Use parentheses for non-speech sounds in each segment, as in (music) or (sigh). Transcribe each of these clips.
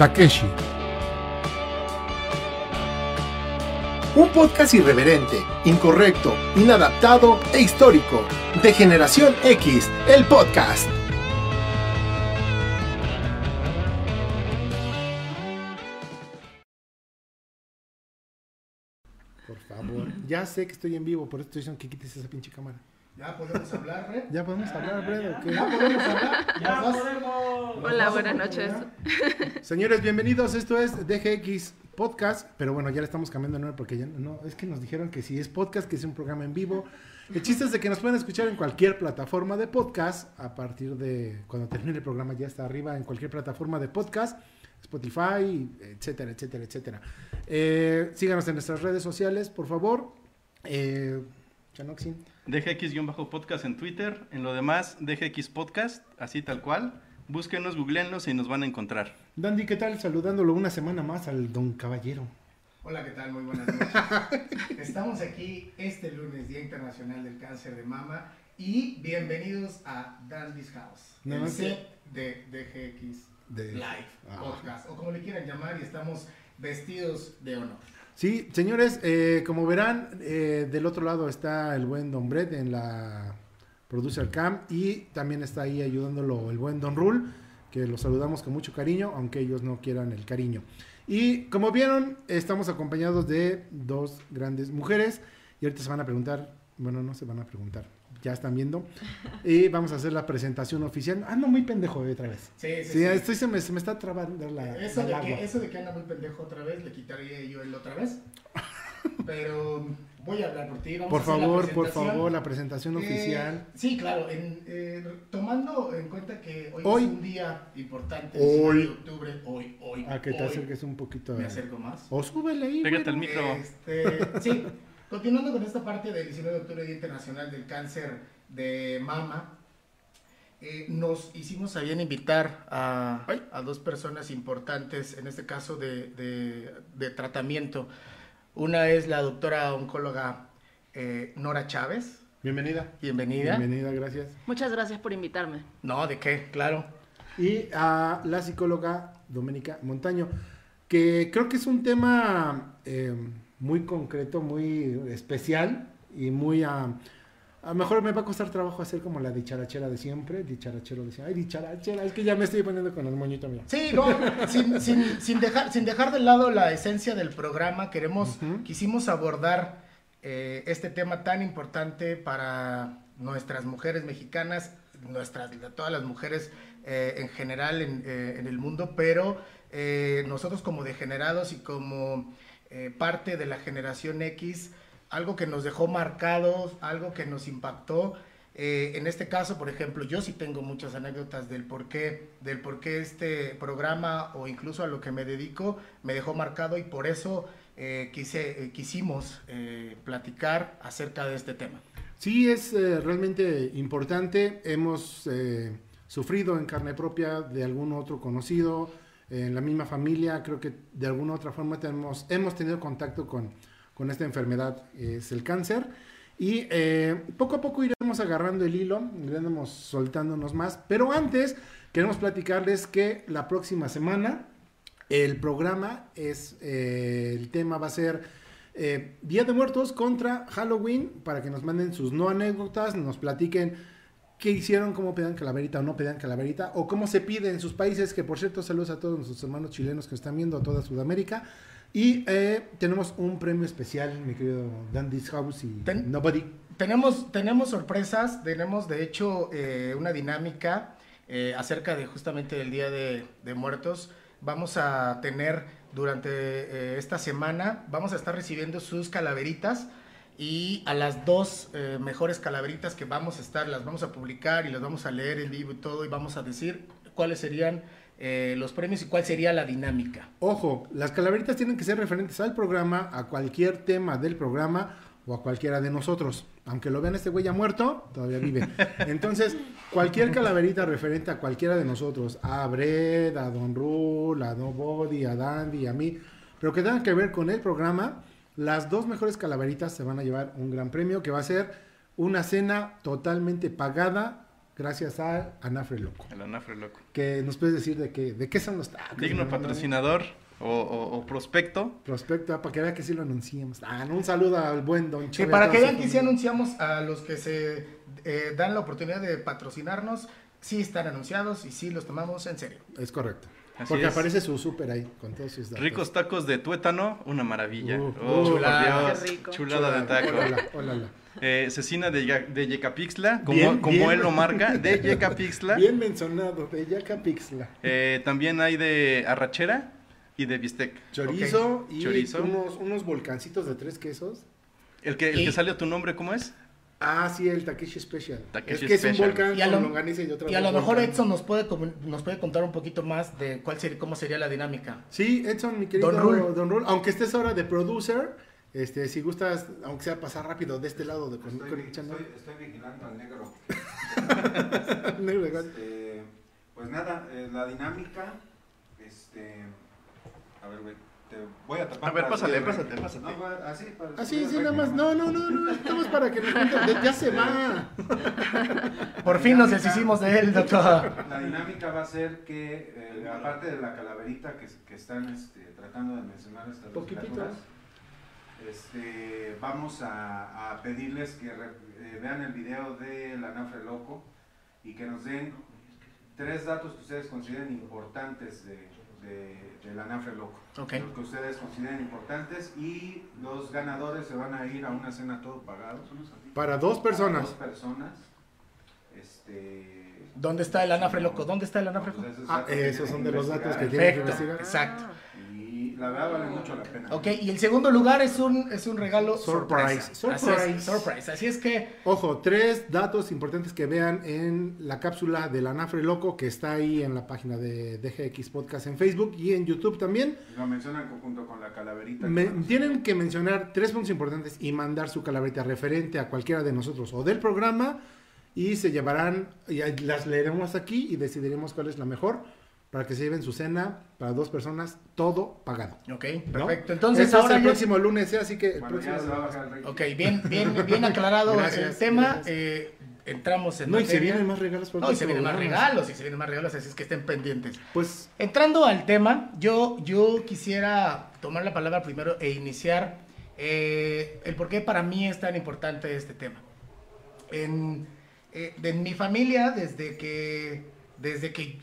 Takeshi. Un podcast irreverente, incorrecto, inadaptado e histórico. De Generación X, el podcast. Por favor. Ya sé que estoy en vivo, por eso estoy diciendo que quites esa pinche cámara. Ya podemos hablar, Red. ¿Ya podemos hablar, o qué? Ya podemos hablar. Ya ¿Nos das- podemos. Hola, buenas noches. (laughs) Señores, bienvenidos. Esto es DGX Podcast. Pero bueno, ya le estamos cambiando de nombre porque ya no. Es que nos dijeron que si es podcast, que es un programa en vivo. El chiste es de que nos pueden escuchar en cualquier plataforma de podcast. A partir de cuando termine el programa, ya está arriba en cualquier plataforma de podcast. Spotify, etcétera, etcétera, etcétera. Eh, síganos en nuestras redes sociales, por favor. Eh, Chanoxin. DGX-podcast en Twitter. En lo demás, DGX Podcast, así tal cual. Búsquenos, googleenlos y nos van a encontrar. Dandy, ¿qué tal? Saludándolo una semana más al don caballero. Hola, ¿qué tal? Muy buenas noches. Estamos aquí este lunes, Día Internacional del Cáncer de Mama. Y bienvenidos a Dandy's House, No, el no, set de DGX De- Live Ah. Podcast, o como le quieran llamar, y estamos vestidos de honor. Sí, señores, eh, como verán, eh, del otro lado está el buen Don Brett en la Producer Cam y también está ahí ayudándolo el buen Don Rule, que lo saludamos con mucho cariño, aunque ellos no quieran el cariño. Y como vieron, estamos acompañados de dos grandes mujeres y ahorita se van a preguntar, bueno, no se van a preguntar, ya están viendo, y vamos a hacer la presentación oficial. Ah, no, muy pendejo eh, otra vez. Sí, sí, Sí, sí. estoy, se, me, se me está trabando la, Eso el de, agua. que, eso de que anda muy pendejo otra vez, le quitaría yo el otra vez. Pero voy a hablar por ti. Vamos Por a hacer la favor, por favor, la presentación Eh, oficial. sí, claro, en, eh, tomando en cuenta que hoy, Hoy. es un día importante, Hoy. 19 de octubre, hoy, hoy, A que te hoy, acerques un poquito. me acerco más. O súbele ahí. Pégate al micro. Este, sí, continuando con esta parte del 19 de octubre, Día Internacional del Cáncer de Mama, eh, nos hicimos a bien invitar a, a dos personas importantes, en este caso de, de- de tratamiento. Una es la doctora oncóloga eh, Nora Chávez. Bienvenida. Bienvenida. Bienvenida, gracias. Muchas gracias por invitarme. No, ¿de qué? Claro. Y a la psicóloga Doménica Montaño, que creo que es un tema eh, muy concreto, muy especial y muy... ah, a lo mejor me va a costar trabajo hacer como la dicharachera de siempre. Dicharachero decía, ay, dicharachera, es que ya me estoy poniendo con el moñito mío. Sí, no, sin, sin- sin dejar, sin dejar de lado la esencia del programa, queremos, quisimos abordar eh, este tema tan importante para nuestras mujeres mexicanas, nuestras, todas las mujeres eh, en general en, eh, en el mundo, pero eh, nosotros como degenerados y como eh, parte de la generación X, algo que nos dejó marcados, algo que nos impactó. Eh, en este caso, por ejemplo, yo sí tengo muchas anécdotas del por qué, del por qué este programa o incluso a lo que me dedico me dejó marcado y por eso eh, quise, quisimos platicar acerca de este tema. Sí, es realmente importante. Hemos sufrido en carne propia de algún otro conocido, en la misma familia. Creo que de alguna otra forma tenemos, hemos tenido contacto con, con esta enfermedad, es el cáncer. Y eh, poco a poco iremos agarrando el hilo, iremos soltándonos más. Pero antes, queremos platicarles que la próxima semana el programa es, eh, el tema va a ser eh, Día de Muertos contra Halloween para que nos manden sus no anécdotas, nos platiquen qué hicieron, cómo pedían calaverita o no pedían calaverita, o cómo se pide en sus países, que por cierto saludos a todos nuestros hermanos chilenos que están viendo, a toda Sudamérica. Y eh, tenemos un premio especial, mi querido Dandy's House y Ten- Nobody. Tenemos, tenemos sorpresas, tenemos de hecho eh, una dinámica eh, acerca de justamente el Día de, de Muertos. Vamos a tener durante esta semana, vamos a estar recibiendo sus calaveritas y a las dos eh, mejores calaveritas que vamos a estar, las vamos a publicar y las vamos a leer en vivo y todo y vamos a decir cuáles serían eh, los premios y cuál sería la dinámica. Ojo, las calaveritas tienen que ser referentes al programa, a cualquier tema del programa o a cualquiera de nosotros. Aunque lo vean este güey ya muerto, todavía vive. (laughs) Entonces, cualquier calaverita referente a cualquiera de nosotros, a Brett, a Don Rule, a Nobody, a Dandy, a mí, pero que tengan que ver con el programa, las dos mejores calaveritas se van a llevar un gran premio que va a ser una cena totalmente pagada gracias a Anafre Loco. El anafre loco. Que nos puedes decir de qué, de qué son los tacos. Digno ¿no? patrocinador o, o- o prospecto. Prospecto, ah, para que vea que sí lo anunciamos. Ah, un saludo al buen Don Sí, Chore, para que vean que sí anunciamos a los que se eh, dan la oportunidad de patrocinarnos, sí están anunciados y sí los tomamos en serio. Es correcto. Así Porque es. aparece su súper ahí con todos sus datos. Ricos tacos de tuétano, una maravilla. Uh, oh, chulada. Dios, rico. chulada de taco. Hola, hola, hola. Eh, cecina de, de Yecapixtla, como, Bien, como bien. él lo marca, (laughs) de Yecapixtla. Bien mencionado, de Yaca Pixla. Eh, también hay de arrachera y de bistec. Chorizo y Chorizo. Unos, unos volcancitos de tres quesos. El que, el que sale a tu nombre, ¿cómo es? Ah, sí, el Takeshi Special. Takeshi es que es un volcán Y a con lo- longaniza y otra Y a lo mejor volcán. Edson nos puede, nos puede contar un poquito más de cuál sería, cómo sería la dinámica. Sí, Edson, mi querido Don Don Rule. Rule. Aunque estés ahora de producer, este, si gustas, aunque sea pasar rápido de este lado de con, Estoy, con- estoy- estoy vigilando al negro. (laughs) Este, pues nada, eh, la dinámica, este, a ver, güey, te voy a tapar. A ver, pásale, pásate, pásate. No, así, para Ah, sí, nada más. No, no, no, no, estamos para que nos cuenten. de- Ya se va. Por fin nos deshicimos de él, doctor. La dinámica va a ser que, eh, aparte de la calaverita que, que están este, tratando de mencionar estas dos este, vamos a, a pedirles que re- eh, vean el video del Anafre Loco y que nos den tres datos que ustedes consideren importantes de, de- del Anafre Loco. Los que ustedes consideren importantes y los ganadores se van a ir a una cena todo pagado. Para dos Para personas. Dos personas. Este, ¿Dónde está el anafre loco? ¿Dónde está el anafre loco? pues esos Ah, esos son de los datos que tienen que Perfecto, investigar. exacto. La verdad vale mucho la pena. Ok, y el segundo lugar es un, es un regalo Surprise. Así Surprise. es, surprise. Así es que Ojo, tres datos importantes que vean en la cápsula del Anafre Loco que está ahí en la página de DGX Podcast en Facebook y en YouTube también. Lo mencionan junto con la calaverita. Me- que- tienen que mencionar tres puntos importantes y mandar su calaverita referente a cualquiera de nosotros o del programa y se llevarán, y las leeremos aquí y decidiremos cuál es la mejor para que se lleven su cena para dos personas, todo pagado. Ok, ¿no? perfecto. Entonces Eso es ahora el ya- próximo lunes, ¿eh? así que el Bueno, próximo ya se va a lunes. bajar el rating. Ok, bien, bien, (laughs) bien aclarado Gracias, el tema. gracias. eh, entramos en No, y se materia. vienen más regalos para No, y se vienen más regalos, y se vienen más regalos, así es que estén pendientes. Pues Entrando al tema, yo, yo quisiera tomar la palabra primero e iniciar eh, el por qué para mí es tan importante este tema. En, eh, en mi familia, desde que, desde que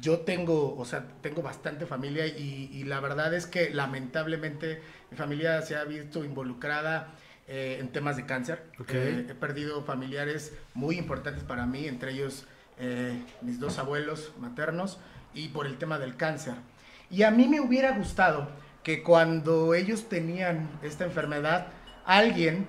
yo tengo, o sea, tengo bastante familia y, y la verdad es que lamentablemente mi familia se ha visto involucrada eh, en temas de cáncer. Eh, he perdido familiares muy importantes para mí, entre ellos eh, mis dos abuelos maternos y por el tema del cáncer. Y a mí me hubiera gustado que cuando ellos tenían esta enfermedad, alguien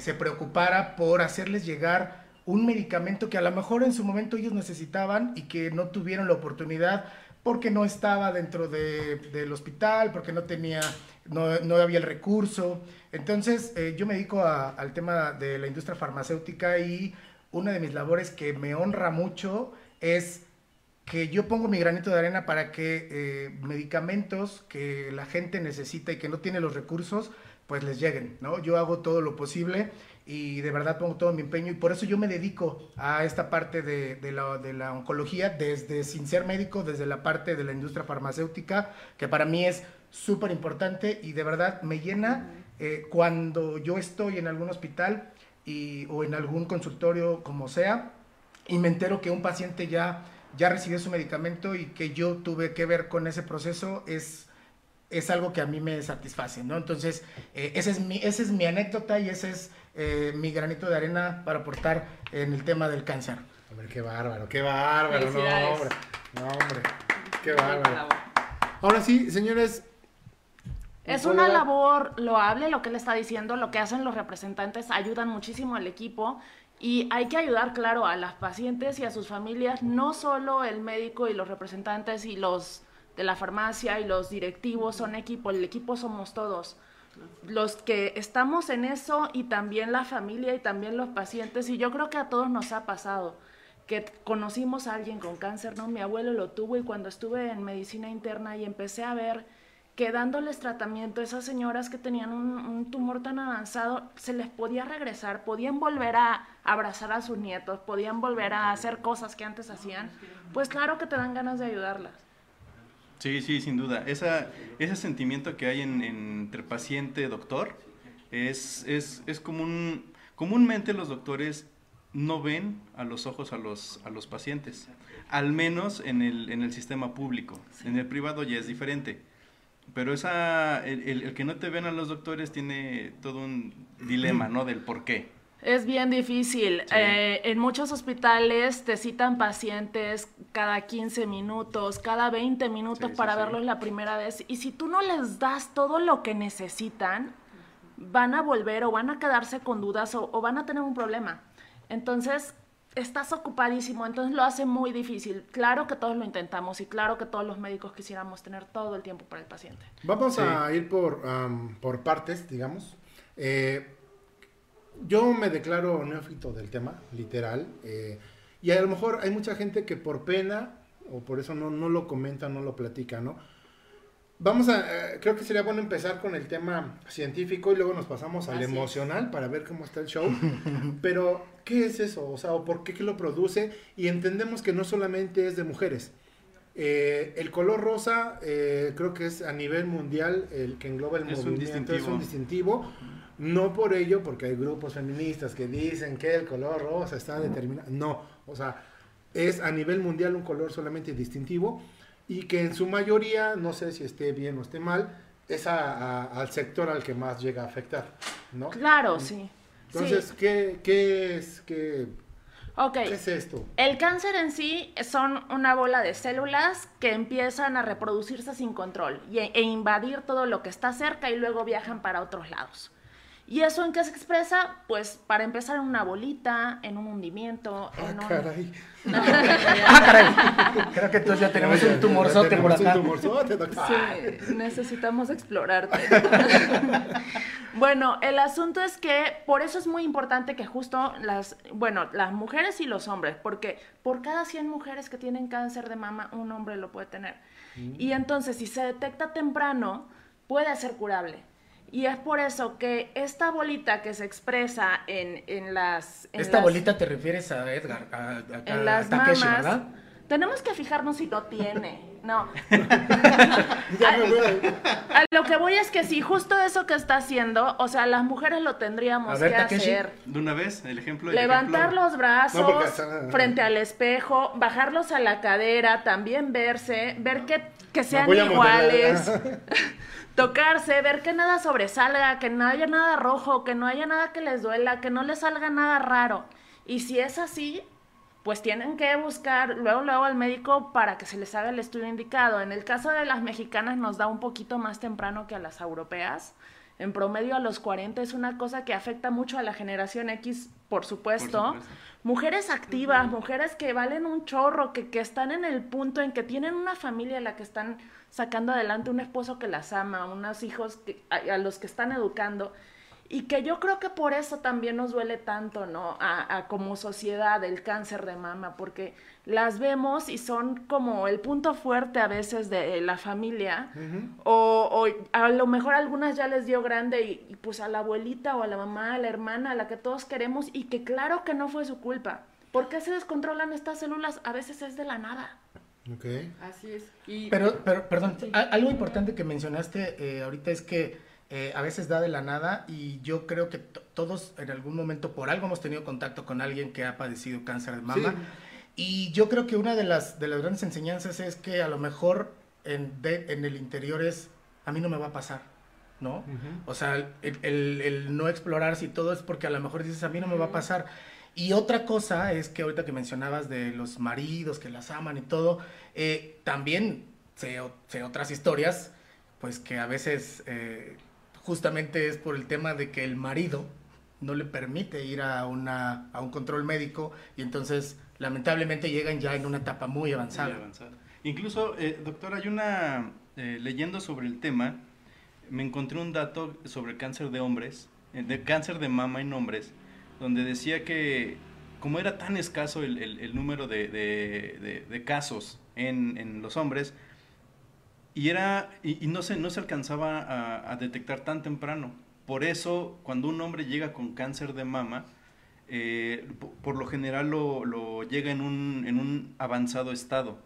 se preocupara por hacerles llegar un medicamento que a lo mejor en su momento ellos necesitaban y que no tuvieron la oportunidad porque no estaba dentro de- del hospital, porque no tenía, no, no había el recurso. Entonces, eh, yo me dedico al tema de la industria farmacéutica y una de mis labores que me honra mucho es que yo pongo mi granito de arena para que eh, medicamentos que la gente necesita y que no tiene los recursos, pues les lleguen, ¿no? Yo hago todo lo posible y de verdad pongo todo mi empeño y por eso yo me dedico a esta parte de, de la, de la oncología desde sin ser médico, desde la parte de la industria farmacéutica, que para mí es súper importante y de verdad me llena eh, cuando yo estoy en algún hospital y, o en algún consultorio, como sea, y me entero que un paciente ya, ya recibió su medicamento y que yo tuve que ver con ese proceso, es, es algo que a mí me satisface, ¿no? Entonces, eh, esa, es mi, esa es mi anécdota y ese es eh, mi granito de arena para aportar en el tema del cáncer. Hombre, qué bárbaro, qué bárbaro, no, hombre, no, hombre, qué bárbaro. Ahora sí, señores. Es ¿puedo una dar- labor loable lo que él está diciendo, lo que hacen los representantes ayudan muchísimo al equipo y hay que ayudar, claro, a las pacientes y a sus familias, no solo el médico y los representantes y los de la farmacia y los directivos son equipo, el equipo somos todos. Los que estamos en eso y también la familia y también los pacientes y yo creo que a todos nos ha pasado que conocimos a alguien con cáncer, ¿no? Mi abuelo lo tuvo y cuando estuve en medicina interna y empecé a ver que dándoles tratamiento, esas señoras que tenían un, un tumor tan avanzado, se les podía regresar, podían volver a abrazar a sus nietos, podían volver a hacer cosas que antes hacían, pues claro que te dan ganas de ayudarlas. Sí, sí, sin duda. Esa, ese sentimiento que hay en, en- entre paciente-doctor es, es, es común. Comúnmente los doctores no ven a los ojos a los, a los pacientes, al menos en el, en el sistema público. En el privado ya es diferente. Pero esa, el, el- el que no te ven a los doctores tiene todo un dilema, (clears throat) ¿no? Del por qué. Es bien difícil. Sí. Eh, en muchos hospitales te citan pacientes cada 15 minutos, cada 20 minutos Sí, para sí. verlos la primera vez. Y si tú no les das todo lo que necesitan, van a volver o van a quedarse con dudas o, o van a tener un problema. Entonces, estás ocupadísimo, entonces lo hace muy difícil. Claro que todos lo intentamos y claro que todos los médicos quisiéramos tener todo el tiempo para el paciente. Vamos Sí. a ir por, am, por partes, digamos. Eh, yo me declaro neófito del tema, literal. eh, y a lo mejor hay mucha gente que por pena, o por eso no, no lo comenta, no lo platica, ¿no? Vamos a, eh, creo que sería bueno empezar con el tema científico y luego nos pasamos al Así es. emocional para ver cómo está el show. (laughs) Pero, ¿qué es eso? O sea, ¿o ¿por qué que lo produce? Y entendemos que no solamente es de mujeres. Eh, el color rosa eh, creo que es a nivel mundial el que engloba el Es un movimiento, es un distintivo. No por ello, porque hay grupos feministas que dicen que el color rosa está determinado. No, o sea, es a nivel mundial un color solamente distintivo y que en su mayoría, no sé si esté bien o esté mal, es a- a- al sector al que más llega a afectar, ¿no? Claro, sí. Entonces, sí. ¿qué, qué es, qué, Ok. qué es esto? El cáncer en sí son una bola de células que empiezan a reproducirse sin control y- e invadir todo lo que está cerca y luego viajan para otros lados. ¿Y eso en qué se expresa? Pues para empezar en una bolita, en un hundimiento, Ah, en un... caray. (laughs) Ah, caray. Creo que entonces ya tenemos un tumorzote por Tenemos un acá. tumorzote, doctor. Sí, necesitamos explorarte. (laughs) bueno, el asunto es que por eso es muy importante que justo las, bueno, las mujeres y los hombres, porque por cada 100 mujeres que tienen cáncer de mama, un hombre lo puede tener. Y entonces, si se detecta temprano, puede ser curable. Y es por eso que esta bolita que se expresa en, en las... en Esta las- bolita te refieres a Edgar, a, a- a- en las a Takeshi, mamas, ¿verdad? tenemos que fijarnos si lo tiene. No, (laughs) (laughs) a lo que voy es que si justo eso que está haciendo, o sea, las mujeres lo tendríamos ver, que Takeshi. hacer. De una vez, el ejemplo. el Levantar ejemplo- los brazos No, porque hasta- frente al espejo, bajarlos a la cadera, también verse, ver que, que sean iguales. (laughs) tocarse, ver que nada sobresalga, que no haya nada rojo, que no haya nada que les duela, que no les salga nada raro. Y si es así, pues tienen que buscar luego, luego al médico para que se les haga el estudio indicado. En el caso de las mexicanas nos da un poquito más temprano que a las europeas. En promedio a los 40 es una cosa que afecta mucho a la generación X, por supuesto. supuesto. Mujeres activas, mujeres que valen un chorro, que, que están en el punto en que tienen una familia a la que están sacando adelante, un esposo que las ama, unos hijos que- a, a los que están educando. Y que yo creo que por eso también nos duele tanto, ¿no? A, a como sociedad el cáncer de mama, porque las vemos y son como el punto fuerte a veces de la familia. o, o a lo mejor a algunas ya les dio grande y, y pues a la abuelita o a la mamá, a la hermana, a la que todos queremos y que claro que no fue su culpa. ¿Por qué se descontrolan estas células? A veces es de la nada. Ok. Así es. Y Pero, pero perdón, algo importante que mencionaste eh, ahorita es que eh, a veces da de la nada y yo creo que todos en algún momento por algo hemos tenido contacto con alguien que ha padecido cáncer de mama. Y yo creo que una de las, de las grandes enseñanzas es que a lo mejor en, en el interior es, a mí no me va a pasar, ¿no? O sea, el, el, el, no explorarse y todo es porque a lo mejor dices, a mí no me va a pasar. Y otra cosa es que ahorita que mencionabas de los maridos que las aman y todo, eh, también sé, sé, otras historias, pues que a veces eh, justamente es por el tema de que el marido no le permite ir a, una, a un control médico y entonces lamentablemente llegan ya en una etapa muy avanzada. Incluso, eh, doctor, hay una, eh, leyendo sobre el tema, me encontré un dato sobre cáncer de hombres, eh, de cáncer de mama en hombres, donde decía que como era tan escaso el, el, número de, de, de, casos en, en, los hombres, y, era, y, no, se, no se alcanzaba a, a, detectar tan temprano. Por eso, cuando un hombre llega con cáncer de mama, eh, por lo general lo, lo llega en un, en un, avanzado estado.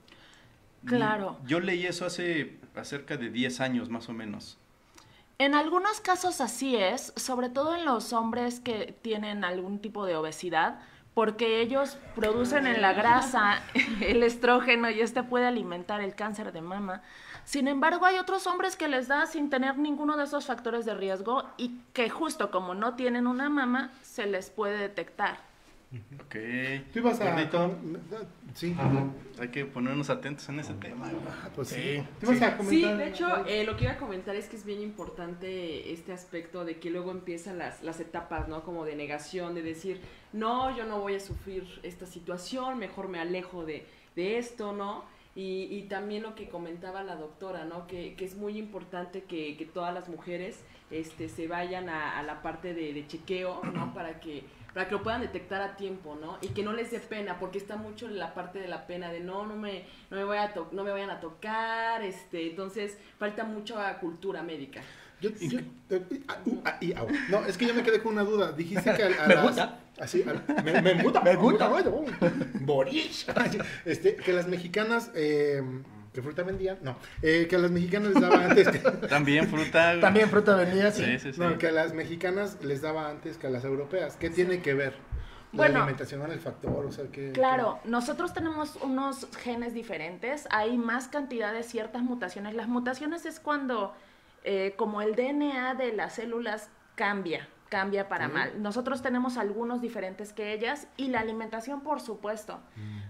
Claro. Yo leí eso hace cerca de 10 años más o menos. En algunos casos así es, sobre todo en los hombres que tienen algún tipo de obesidad, porque ellos producen en la grasa (laughs) el estrógeno y este puede alimentar el cáncer de mama. Sin embargo, hay otros hombres que les da sin tener ninguno de esos factores de riesgo y que justo como no tienen una mama, se les puede detectar. Ok. Tú ibas a... Sí. Hay que ponernos atentos en ese tema. Ah, pues sí. sí. de hecho, eh, lo que iba a comentar es que es bien importante este aspecto de que luego empiezan las, las etapas, ¿no? Como de negación, de decir, no, yo no voy a sufrir esta situación, mejor me alejo de, de esto, ¿no? Y, y, también lo que comentaba la doctora, ¿no? Que, que es muy importante que, que, todas las mujeres este, se vayan a, a la parte de, de, chequeo, ¿no? (clears throat) Para que, para que lo puedan detectar a tiempo, ¿no? Y que no les dé pena, porque está mucho la parte de la pena de no, no me, no me, voy a no me vayan a tocar, este, entonces falta mucha cultura médica. Yo, yo, no, es que yo me quedé con una duda. Dijiste que a, a las, Así, me, me gusta, me gusta, bueno, Boris. Este, que las mexicanas, eh, ¿qué fruta vendían? No, eh, que a las mexicanas les daba antes. Que, (laughs) También fruta. También fruta vendía, sí. Sí, sí, sí. No, que a las mexicanas les daba antes que a las europeas. ¿Qué tiene que ver? La Bueno. alimentación en el factor, o sea, que... Claro, nosotros tenemos unos genes diferentes, hay más cantidad de ciertas mutaciones. Las mutaciones es cuando, eh, como el DNA de las células cambia, cambia para mal. Nosotros tenemos algunos diferentes que ellas y la alimentación, por supuesto.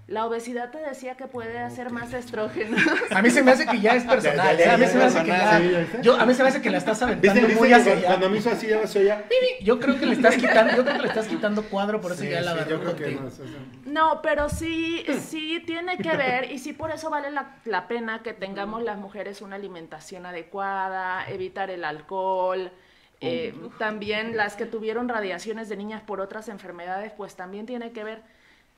La obesidad te decía que puede hacer más estrógeno. (laughs) A mí se me hace que ya es personal. A mí se me hace que ya. Yo, a mí se me hace que la estás aventando ¿Viste, viste muy hacia cuando, allá. cuando me hizo así, ya se oía? Yo creo que le estás quitando, yo creo que le estás quitando cuadro, por eso Sí, ya la sí, yo creo que no, No, pero sí, sí tiene que ver y sí por eso vale la, la pena que tengamos las mujeres una alimentación adecuada, evitar el alcohol. Eh, también las que tuvieron radiaciones de niñas por otras enfermedades, pues también tiene que ver.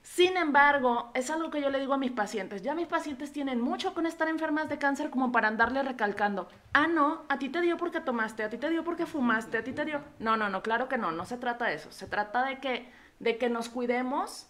Sin embargo, es algo que yo le digo a mis pacientes. Ya mis pacientes tienen mucho con estar enfermas de cáncer como para andarle recalcando. Ah, no, a ti te dio porque tomaste, a ti te dio porque fumaste, a ti te dio. No, no, no, claro que no, no se trata de eso. Se trata de que, de que nos cuidemos,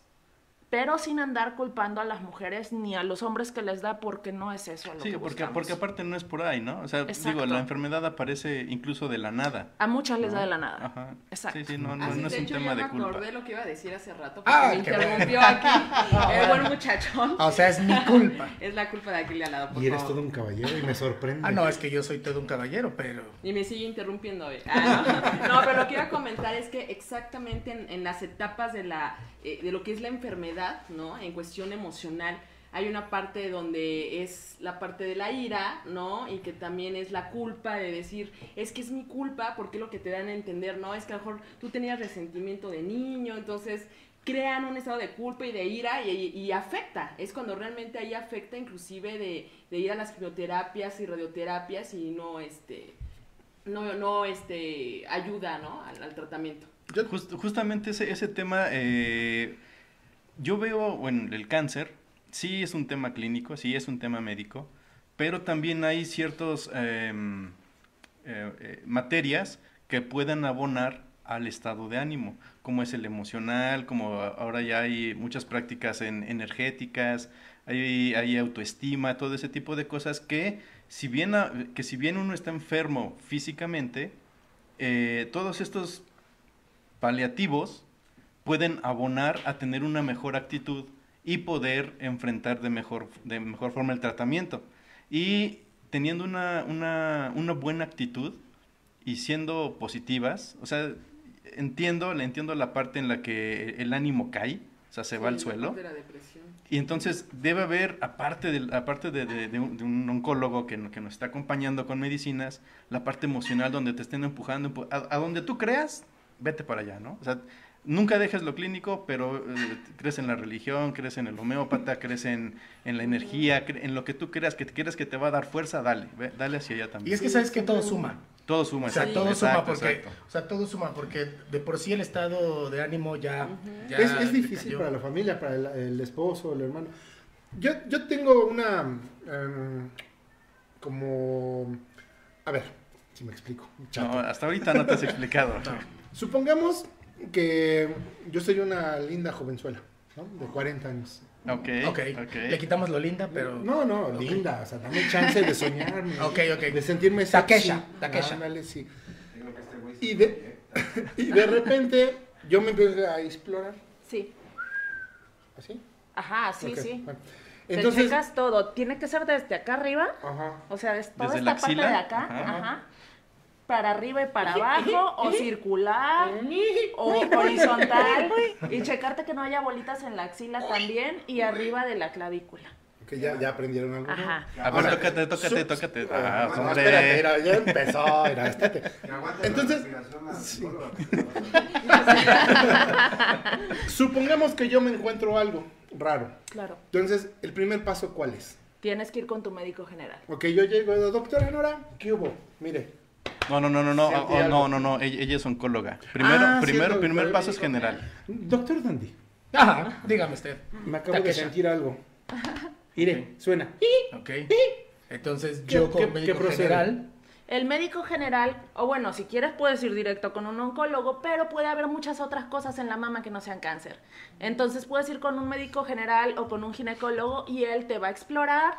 pero sin andar culpando a las mujeres ni a los hombres que les da porque no es eso a lo Sí, que porque, buscamos. porque aparte no es por ahí, ¿no? O sea, Exacto. digo, la enfermedad aparece incluso de la nada. A muchas les da de la nada. Ajá. Exacto. Sí, sí, no, no, Así, no es de un hecho, tema de me culpa. acordé lo que iba a decir hace rato, porque Ah, me qué bueno. interrumpió aquí (laughs) el buen muchachón. O sea, es mi culpa. (laughs) Es la culpa de aquel al lado, por Y eres favor. todo un caballero y me sorprende. Ah, no, es que yo soy todo un caballero, pero... Y me sigue interrumpiendo. eh. Ah, no. (laughs) No, pero lo que iba a comentar es que exactamente en, en las etapas de, la, eh, de lo que es la enfermedad, En cuestión emocional, hay una parte donde es la parte de la ira, ¿no? Y que también es la culpa de decir, es que es mi culpa, porque lo que te dan a entender, ¿no? Es que a lo mejor tú tenías resentimiento de niño, entonces crean un estado de culpa y de ira y, afecta. Es cuando realmente ahí afecta inclusive de, ir a las quimioterapias y radioterapias y no, este, no, no este, ayuda, ¿no? Al, tratamiento. Just- justamente ese, ese tema, eh, yo veo, bueno, el cáncer, sí es un tema clínico, sí es un tema médico, pero también hay ciertas materias que puedan abonar al estado de ánimo, como es el emocional, como ahora ya hay muchas prácticas en, energéticas, hay, autoestima, todo ese tipo de cosas que si bien, que si bien uno está enfermo físicamente, eh, todos estos paliativos pueden abonar a tener una mejor actitud y poder enfrentar de mejor, de mejor forma el tratamiento. Y teniendo una, una, una buena actitud y siendo positivas, o sea, entiendo, entiendo la parte en la que el ánimo cae, o sea, se va al suelo. Y entonces debe haber, aparte, de, aparte de, de, un, de un, oncólogo que, que, nos está acompañando con medicinas, la parte emocional donde te estén empujando, a, a donde tú creas, vete para allá, ¿no? O sea, nunca dejes lo clínico, pero eh, crees en la religión, crees en el homeópata, crees en, en la energía, cre en lo que tú creas, que quieres que te va a dar fuerza, dale, ve, dale hacia allá también. Y es que sabes que todo suma. Todo suma, o sea, todo exacto, suma porque, exacto. o sea, todo suma porque de por sí el estado de ánimo ya, es, difícil para la familia, para el, el esposo, el hermano. Yo, yo tengo una... em, como... A ver, si me explico. chato. No, hasta ahorita no te has explicado. (laughs) Supongamos que yo soy una linda jovenzuela, ¿no? De 40 años. Ok, Ok, ok. le quitamos lo linda, pero... No, no, Ok. linda. O sea, dame chance de soñar. (laughs) Ok, ok. De sentirme sexy. Takesha, Takesha. Ándale, sí. Este Y de- oye. (laughs) Y de repente yo me empiezo a explorar. Sí. ¿Así? Ajá, sí, sí. bueno. Te Entonces... checas todo. Tiene que ser desde acá arriba. Ajá. O sea, es toda Desde esta la parte axila, de acá. ajá. Ajá. Para arriba y para (laughs) abajo. o circular. o horizontal. y checarte que no haya bolitas en la axila también. Y arriba de la clavícula. Que ya, ya aprendieron algo. Ajá. A ver, Ahora, tócate, tócate, su- tócate. Ah, no, hombre. espérate, mira, ya empezó, mira, estate. Entonces- sí. (laughs) Supongamos que yo me encuentro algo raro. Claro. Entonces, ¿el primer paso cuál es? Tienes que ir con tu médico general. Ok, yo llego, doctora Nora, ¿qué hubo? Mire, No, no, no, no, no, oh, algo. no, no, no, ella, ella es oncóloga. Primero, Ah, sí, primero, es primer doctor, paso es general. doctor Dandy, Ajá, dígame usted. me acabo de sentir algo. Mire, suena. Ok. Entonces ¿Qué- yo qué- como médico qué general... El médico general, o bueno, si quieres puedes ir directo con un oncólogo, pero puede haber muchas otras cosas en la mama que no sean cáncer. Entonces puedes ir con un médico general o con un ginecólogo y él te va a explorar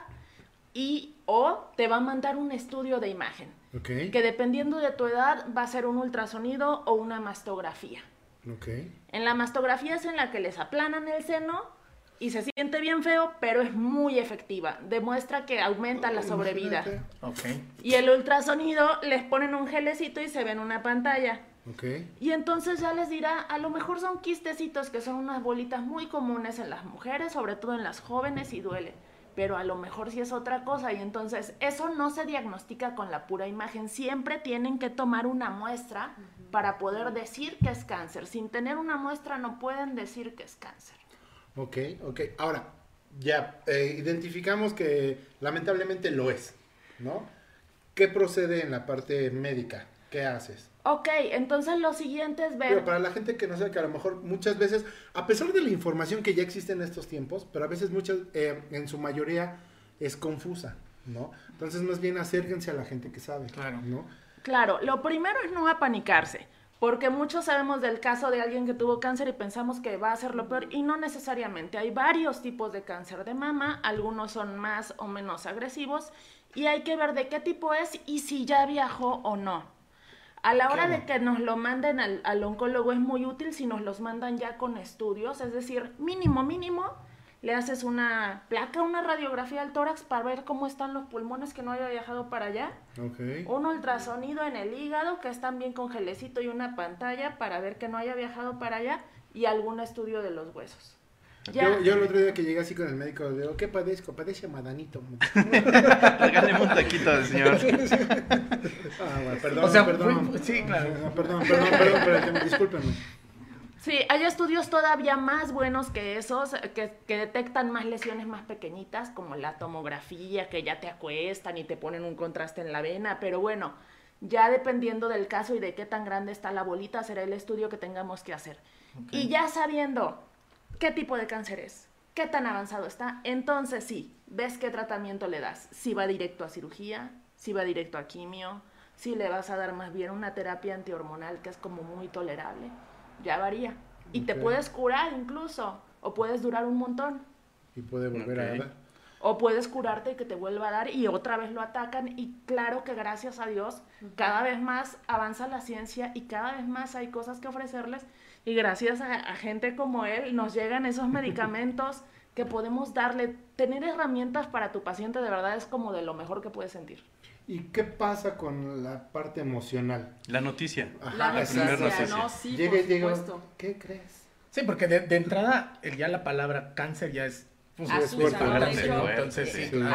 y o te va a mandar un estudio de imagen, Ok, que dependiendo de tu edad va a ser un ultrasonido o una mastografía. ok. En la mastografía es en la que les aplanan el seno y se siente bien feo, pero es muy efectiva. Demuestra que aumenta la sobrevida. Imagínate. Ok. Y el ultrasonido les ponen un gelecito y se ve en una pantalla. Ok, Y entonces ya les dirá, a lo mejor son quistecitos que son unas bolitas muy comunes en las mujeres, sobre todo en las jóvenes y duele. Pero a lo mejor sí es otra cosa y entonces eso no se diagnostica con la pura imagen. Siempre tienen que tomar una muestra para poder decir que es cáncer. Sin tener una muestra no pueden decir que es cáncer. ok, ok. Ahora, ya eh, identificamos que lamentablemente lo es, ¿no? ¿Qué procede en la parte médica? ¿Qué haces? Ok, entonces lo siguiente es ver... Pero para la gente que no sabe que a lo mejor muchas veces, a pesar de la información que ya existe en estos tiempos, pero a veces muchas, eh, en su mayoría es confusa, ¿no? Entonces más bien acérquense a la gente que sabe, Claro. ¿no? Claro, lo primero es no apanicarse, porque muchos sabemos del caso de alguien que tuvo cáncer y pensamos que va a ser lo peor y no necesariamente. Hay varios tipos de cáncer de mama, algunos son más o menos agresivos y hay que ver de qué tipo es y si ya viajó o no. A la hora de que nos lo manden al, al oncólogo es muy útil si nos los mandan ya con estudios, es decir, mínimo, mínimo, le haces una placa, una radiografía al tórax para ver cómo están los pulmones que no haya viajado para allá. Un ultrasonido en el hígado, que es también con gelecito y una pantalla para ver que no haya viajado para allá, y algún estudio de los huesos. Ya. Yo, yo el otro día que llegué así con el médico, le digo, ¿qué padezco? Padece madanito. (laughs) Regáleme un taquito, señor. (laughs) Ah, bueno, perdón, O sea, perdón. fue- sí, claro. Ah, Perdón, perdón, perdón, perdón, discúlpenme. Sí, hay estudios todavía más buenos que esos, que, que detectan más lesiones más pequeñitas, como la tomografía, que ya te acuestan y te ponen un contraste en la vena, pero bueno, ya dependiendo del caso y de qué tan grande está la bolita, será el estudio que tengamos que hacer. Y ya sabiendo qué tipo de cáncer es, qué tan avanzado está, entonces sí, ves qué tratamiento le das. Si va directo a cirugía, si va directo a quimio, si le vas a dar más bien una terapia antihormonal que es como muy tolerable, ya varía. Y te puedes curar incluso, o puedes durar un montón. Y puede volver a dar. O puedes curarte y que te vuelva a dar y otra vez lo atacan y claro que gracias a Dios cada vez más avanza la ciencia y cada vez más hay cosas que ofrecerles y gracias a, a gente como él nos llegan esos (laughs) medicamentos que podemos darle. Tener herramientas para tu paciente de verdad es como de lo mejor que puedes sentir. ¿Y qué pasa con la parte emocional? La noticia. La Ajá, noticia, primer noticia. ¿no? Sí, Llega por supuesto. ¿qué crees? Sí, porque de, de entrada el- ya la palabra cáncer ya es... pues.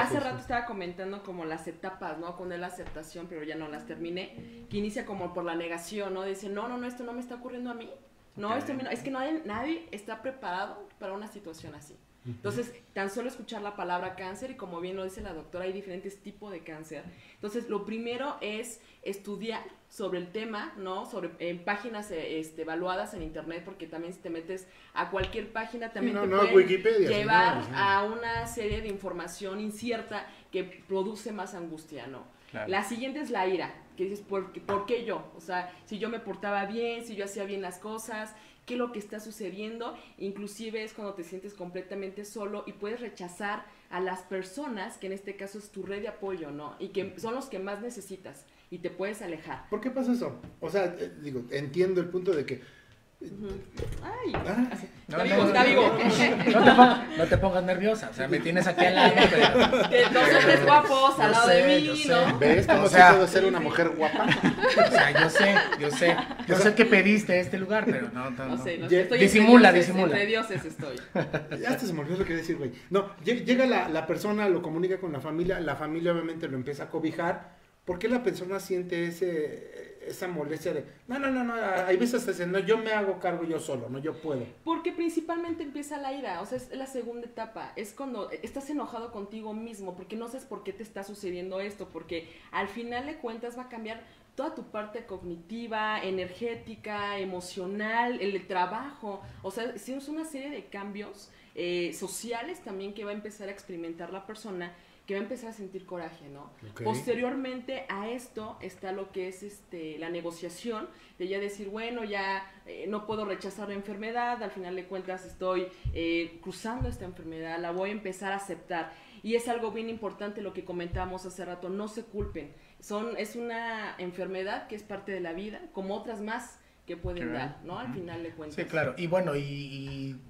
Hace rato estaba comentando como las etapas, ¿no? Con la aceptación, pero ya no las terminé, que inicia como por la negación, ¿no? Dice, no, no, no, esto no me está ocurriendo a mí. No, esto a mí no- es que nadie, nadie está preparado para una situación así. Entonces, tan solo escuchar la palabra cáncer, y como bien lo dice la doctora, hay diferentes tipos de cáncer. Entonces, lo primero es estudiar sobre el tema, ¿no? Sobre en páginas eh, este, evaluadas en internet, porque también si te metes a cualquier página también no, te no, pueden llevar no. a una serie de información incierta que produce más angustia, ¿no? Claro. La siguiente es la ira, que dices, ¿por, qué- ¿por qué yo? O sea, si yo me portaba bien, si yo hacía bien las cosas, qué es lo que está sucediendo, inclusive es cuando te sientes completamente solo y puedes rechazar a las personas, que en este caso es tu red de apoyo, ¿no? Y que son los que más necesitas y te puedes alejar. ¿Por qué pasa eso? O sea, eh, digo, entiendo el punto de que... Ay, Ah, está vivo, está vivo. (laughs) No te, pongas, no te pongas nerviosa, o sea, me tienes aquí al lado, pero... De dos hombres guapos al lado sé, de mí. ¿no? ¿Ves cómo O sea- puedo ser una mujer guapa? O sea, yo sé, yo sé. Yo sé que pediste este lugar, pero no, no, No no. sé, no sé, estoy disimula, entre dioses, disimula. Entre dioses estoy. (laughs) Ya hasta se me olvidó lo que decir, güey. No, lle- llega la, la persona, lo comunica con la familia, la familia obviamente lo empieza a cobijar. ¿Por qué la persona siente ese, esa molestia de, no, no, no, no, hay veces que dicen, no, yo me hago cargo yo solo, no, yo puedo. Porque principalmente empieza la ira, o sea, es la segunda etapa, es cuando estás enojado contigo mismo, porque no sabes por qué te está sucediendo esto, porque al final de cuentas va a cambiar toda tu parte cognitiva, energética, emocional, el trabajo, o sea, es una serie de cambios eh, sociales también que va a empezar a experimentar la persona que va a empezar a sentir coraje, ¿no? Posteriormente a esto está lo que es este la negociación, de ya decir, bueno, ya eh, no puedo rechazar la enfermedad, al final de cuentas estoy eh, cruzando esta enfermedad, la voy a empezar a aceptar. Y es algo bien importante lo que comentábamos hace rato, no se culpen. Son, es una enfermedad que es parte de la vida, como otras más que pueden Claro. dar, ¿no? Al final de cuentas. Sí, claro. Y bueno, y, y,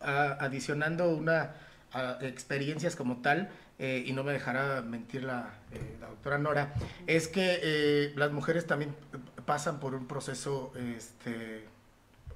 a- adicionando una a, experiencias como tal, eh, y no me dejará mentir la, eh, la doctora Nora, es que eh, las mujeres también pasan por un proceso este,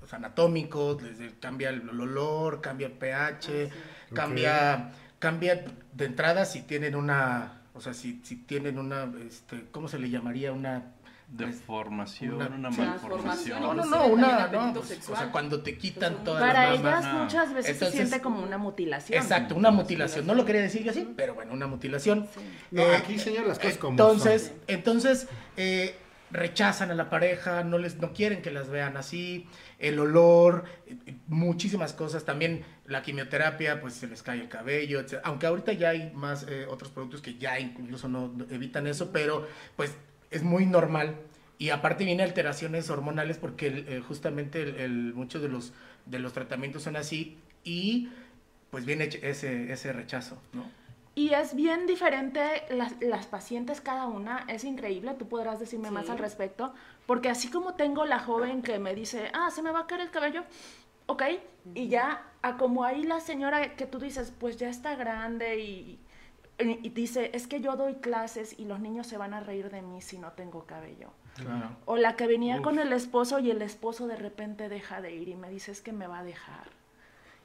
pues, anatómico, desde cambia el olor, cambia el pH, cambia, cambia de entrada si tienen una, o sea, si, si tienen una, este, ¿cómo se le llamaría? Una Deformación, Una malformación. No, no, no, una, no, pues, o sea, cuando te quitan Pues, todas Para las mamas. ellas muchas veces Entonces- se siente como una mutilación. Exacto, una mutilación. No lo quería decir yo así, pero bueno, una mutilación. No, Eh, aquí señor las cosas como entonces, son. entonces eh, rechazan a la pareja, no les, no quieren que las vean así, el olor, muchísimas cosas. También la quimioterapia, pues se les cae el cabello, etc. Aunque ahorita ya hay más eh, otros productos que ya incluso no evitan eso, pero pues es muy normal. Y aparte viene alteraciones hormonales porque el- eh, justamente el- el- muchos de los, de los tratamientos son así y pues viene ese, ese rechazo, ¿no? Y es bien diferente las, las pacientes cada una, es increíble, tú podrás decirme Sí. más al respecto, porque así como tengo la joven que me dice, ah, se me va a caer el cabello, ok, y ya, a como ahí la señora que tú dices, pues ya está grande y, y, dice, es que yo doy clases y los niños se van a reír de mí si no tengo cabello. Claro. O la que venía Uf. con el esposo y el esposo de repente deja de ir y me dice es que me va a dejar.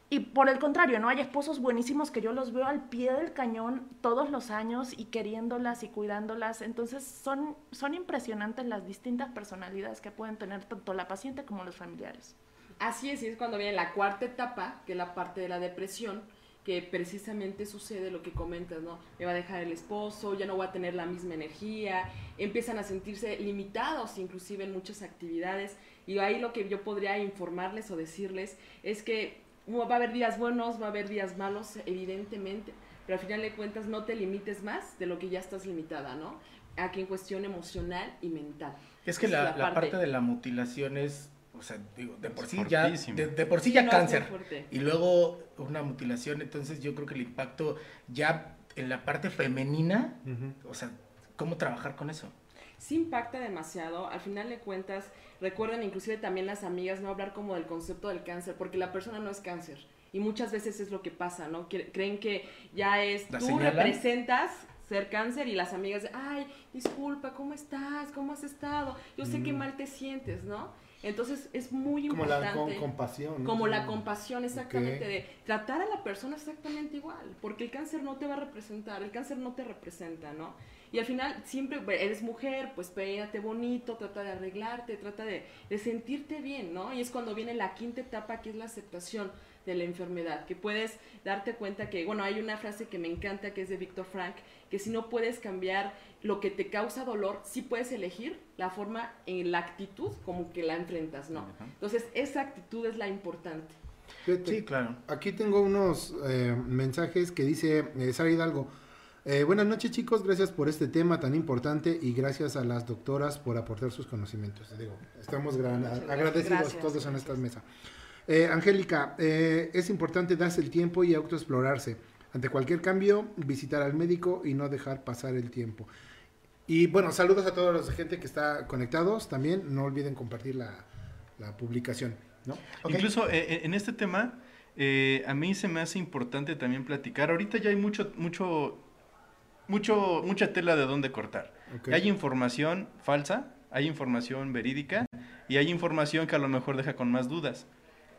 Y por el contrario, ¿no? Hay esposos buenísimos que yo los veo al pie del cañón todos los años y queriéndolas y cuidándolas. Entonces son, son impresionantes las distintas personalidades que pueden tener tanto la paciente como los familiares. Así es, y es cuando viene la cuarta etapa, que es la parte de la depresión, que precisamente sucede lo que comentas, ¿no? Me va a dejar el esposo, ya no voy a tener la misma energía, empiezan a sentirse limitados inclusive en muchas actividades, y ahí lo que yo podría informarles o decirles es que va a haber días buenos, va a haber días malos, evidentemente, pero al final de cuentas no te limites más de lo que ya estás limitada, ¿no? Aquí en cuestión emocional y mental. Es que la parte de la mutilación es, o sea, digo, de por sí ya, de, de por sí ya No, cáncer. Y luego una mutilación, entonces yo creo que el impacto ya en la parte femenina, o sea, ¿cómo trabajar con eso? sí impacta demasiado. Al final de cuentas, recuerden inclusive también las amigas no hablar como del concepto del cáncer, porque la persona no es cáncer. Y muchas veces es lo que pasa, ¿no? Creen que ya es, ¿La tú señalan? representas ser cáncer y las amigas, ay, disculpa, ¿cómo estás? ¿Cómo has estado? Yo sé que mal te sientes, ¿no? Entonces es muy Como la importante. con- compasión. ¿no? Como la compasión, exactamente, de tratar a la persona exactamente igual, porque el cáncer no te va a representar, el cáncer no te representa, ¿no? Y al final siempre bueno, eres mujer, pues peínate bonito, trata de arreglarte, trata de, de sentirte bien, ¿no? Y es cuando viene la quinta etapa, que es la aceptación de la enfermedad, que puedes darte cuenta que, bueno, hay una frase que me encanta que es de Víctor Frank, que si no puedes cambiar lo que te causa dolor, sí puedes elegir la forma en la actitud como que la enfrentas, ¿no? Entonces, esa actitud es la importante. Fíjate, Sí, claro. Aquí tengo unos eh, mensajes que dice eh, Sara Hidalgo. Eh, buenas noches chicos, gracias por este tema tan importante y gracias a las doctoras por aportar sus conocimientos. Digo, estamos gran- agradecidos Gracias, todos en esta mesa. Eh, Angélica, eh, es importante darse el tiempo y autoexplorarse. Ante cualquier cambio, visitar al médico y no dejar pasar el tiempo. Y bueno, saludos a toda la gente que está conectados también. No olviden compartir la, la publicación. ¿no? Incluso eh, eh, en este tema, eh, a mí se me hace importante también platicar. Ahorita ya hay mucho, mucho, mucho, mucha tela de dónde cortar. Ok. Hay información falsa, hay información verídica y hay información que a lo mejor deja con más dudas.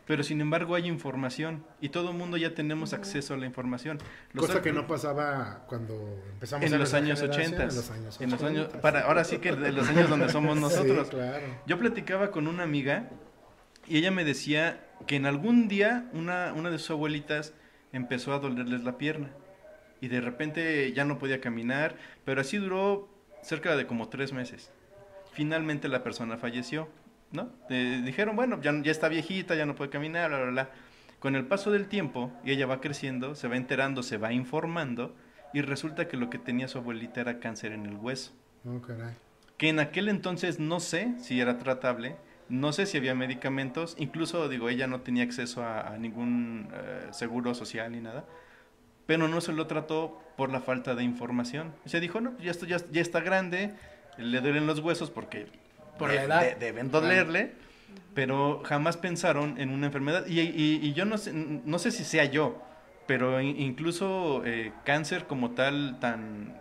Pero sin embargo hay información y todo el mundo ya tenemos acceso a la información. Los Cosa que no pasaba cuando empezamos en a los años generación, 80. En los años En los años, 80, para, ahora sí que de los años donde somos (laughs) nosotros. Sí, claro. Yo platicaba con una amiga y ella me decía que en algún día una, una de sus abuelitas empezó a dolerles la pierna y de repente ya no podía caminar, pero así duró cerca de como tres meses. Finalmente la persona falleció, ¿no? Eh, dijeron, bueno, ya, ya está viejita, ya no puede caminar, bla, bla, bla. Con el paso del tiempo, y ella va creciendo, se va enterando, se va informando, y resulta que lo que tenía su abuelita era cáncer en el hueso Oh, caray. que en aquel entonces no sé si era tratable, no sé si había medicamentos, incluso digo, ella no tenía acceso a, a ningún eh, seguro social ni nada, pero no se lo trató por la falta de información. O sea, dijo, no, ya, esto, ya, ya está grande, le duelen los huesos porque Por de- la edad. de- deben dolerle, pero jamás pensaron en una enfermedad. Y, y- y yo no sé, no sé si sea yo, pero in- incluso eh, cáncer como tal, tan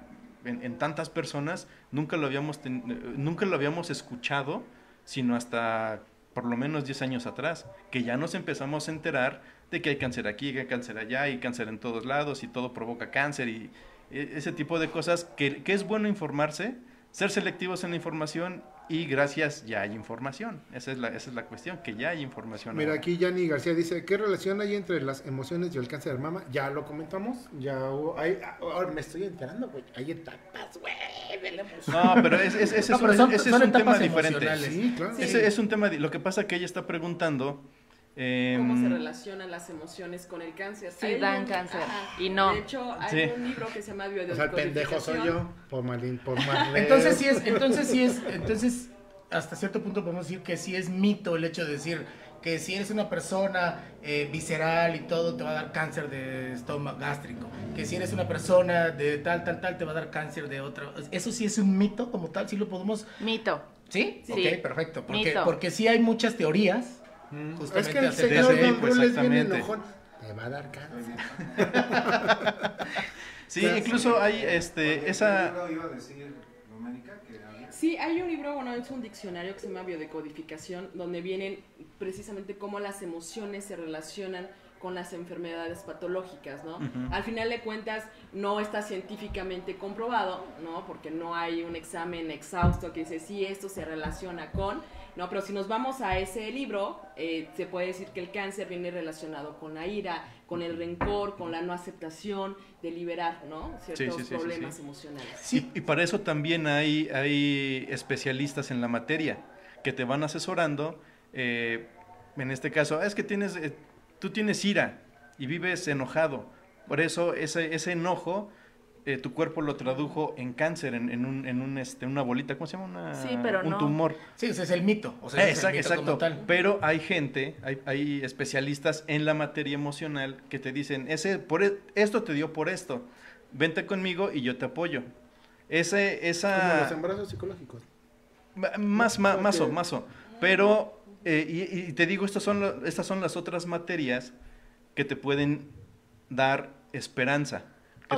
en, en tantas personas, nunca lo habíamos ten- eh, nunca lo habíamos escuchado, sino hasta por lo menos 10 años atrás, que ya nos empezamos a enterar de que hay cáncer aquí, que hay cáncer allá, hay cáncer en todos lados y todo provoca cáncer y e- ese tipo de cosas que, que es bueno informarse, ser selectivos en la información y gracias ya hay información. Esa es la, esa es la cuestión, que ya hay información. Mira, ahora. aquí Yanni García dice, ¿qué relación hay entre las emociones y el cáncer de mama? Ya lo comentamos, ya hubo- hay- ahora me estoy enterando, güey, hay etapas, güey, de la emoción. No, pero es- es- ese No, es, pero un- son- ese es un tema diferente. Sí, claro. Ese es un tema, lo que pasa que ella está preguntando... em, cómo se relacionan las emociones con el cáncer. Sí, dan un- cáncer, ajá. y no. De hecho, hay Sí. un libro que se llama O sea, el pendejo soy yo, por malín, por (laughs) mal. Entonces sí es, (laughs) entonces sí es, entonces hasta cierto punto podemos decir que sí es mito el hecho de decir que si eres una persona eh, visceral y todo te va a dar cáncer de estómago gástrico, que si eres una persona de tal, tal, tal te va a dar cáncer de otro. Eso sí es un mito como tal, sí lo podemos... Mito. ¿Sí? Sí. Ok, perfecto. Porque, Mito. porque sí hay muchas teorías. Mm, Es que el señor Don Rul es bien exactamente. enojón. Te va a dar cáncer. Sí, (laughs) incluso hay este, ¿Qué esa... libro iba a decir Doménica? Que había? Sí, hay un libro, bueno, es un diccionario que se llama Biodecodificación, donde vienen precisamente cómo las emociones se relacionan con las enfermedades patológicas, ¿no? Al final de cuentas, no está científicamente comprobado, ¿no? Porque no hay un examen exhausto que dice, sí, esto se relaciona con, ¿no? Pero si nos vamos a ese libro, eh, se puede decir que el cáncer viene relacionado con la ira, con el rencor, con la no aceptación de liberar, ¿no? Ciertos sí, sí, sí, problemas emocionales. Y, y para eso también hay, hay especialistas en la materia que te van asesorando. eh, en este caso, "Ah, es que tienes, eh, tú tienes ira y vives enojado. Por eso ese, ese enojo, eh, tu cuerpo lo tradujo en cáncer, en, en un, en un, este, una bolita, ¿cómo se llama? Una- Sí, pero un no. tumor. Sí, ese es el mito. O sea, ese es el exacto, mito como exacto. tal. Pero hay gente, hay, hay especialistas en la materia emocional que te dicen, ese, por e- esto te dio por esto. vente conmigo y yo te apoyo. Ese, Como esa... los embarazos psicológicos. Más, ma- más, o, más o. Pero, eh, y, y te digo, estas son, lo- estas son las otras materias que te pueden dar esperanza,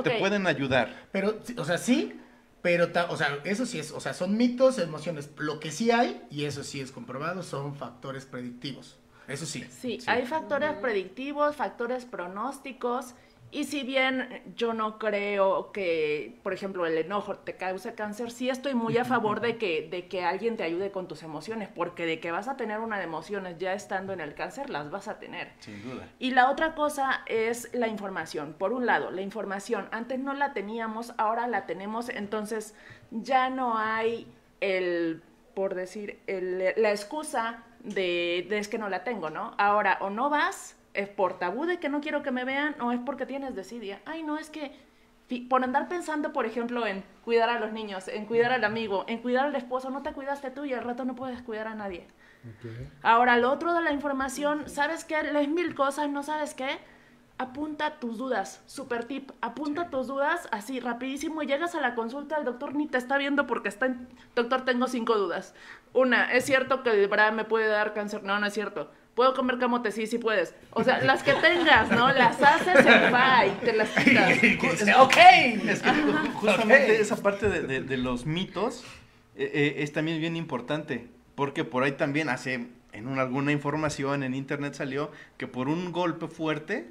que te pueden ayudar. Pero, o sea, sí, pero, ta- o sea, eso sí es, o sea, son mitos, emociones. Lo que sí hay, y eso sí es comprobado, son factores predictivos. Eso sí. Sí, hay factores predictivos, factores pronósticos. Y si bien yo no creo que, por ejemplo, el enojo te cause cáncer, sí estoy muy a favor de que, de que alguien te ayude con tus emociones, porque de que vas a tener una de emociones ya estando en el cáncer, las vas a tener. Sin duda. Y la otra cosa es la información. Por un lado, la información. Antes no la teníamos, ahora la tenemos, entonces ya no hay el, por decir, el- la excusa de, de es que no la tengo, ¿no? Ahora, o no vas, es por tabú de que no quiero que me vean, o es porque tienes desidia. Ay, no, es que por andar pensando, por ejemplo, en cuidar a los niños, en cuidar al amigo, en cuidar al esposo, no te cuidaste tú y al rato no puedes cuidar a nadie. Ahora, lo otro de la información, ¿sabes qué? Lees mil cosas, ¿no sabes qué? Apunta tus dudas, super tip, apunta tus dudas así rapidísimo y llegas a la consulta, el doctor ni te está viendo porque está en, doctor, tengo cinco dudas. Una, ¿es cierto que el bra me puede dar cáncer? No, no es cierto. ¿Puedo comer camote? Sí, sí puedes. O sea, las que tengas, ¿no? Las haces en va y te las (laughs) quitas. ok. Es que ju- justamente esa parte de, de- de los mitos eh, eh, es también bien importante, porque por ahí también hace, en una- alguna información en internet salió que por un golpe fuerte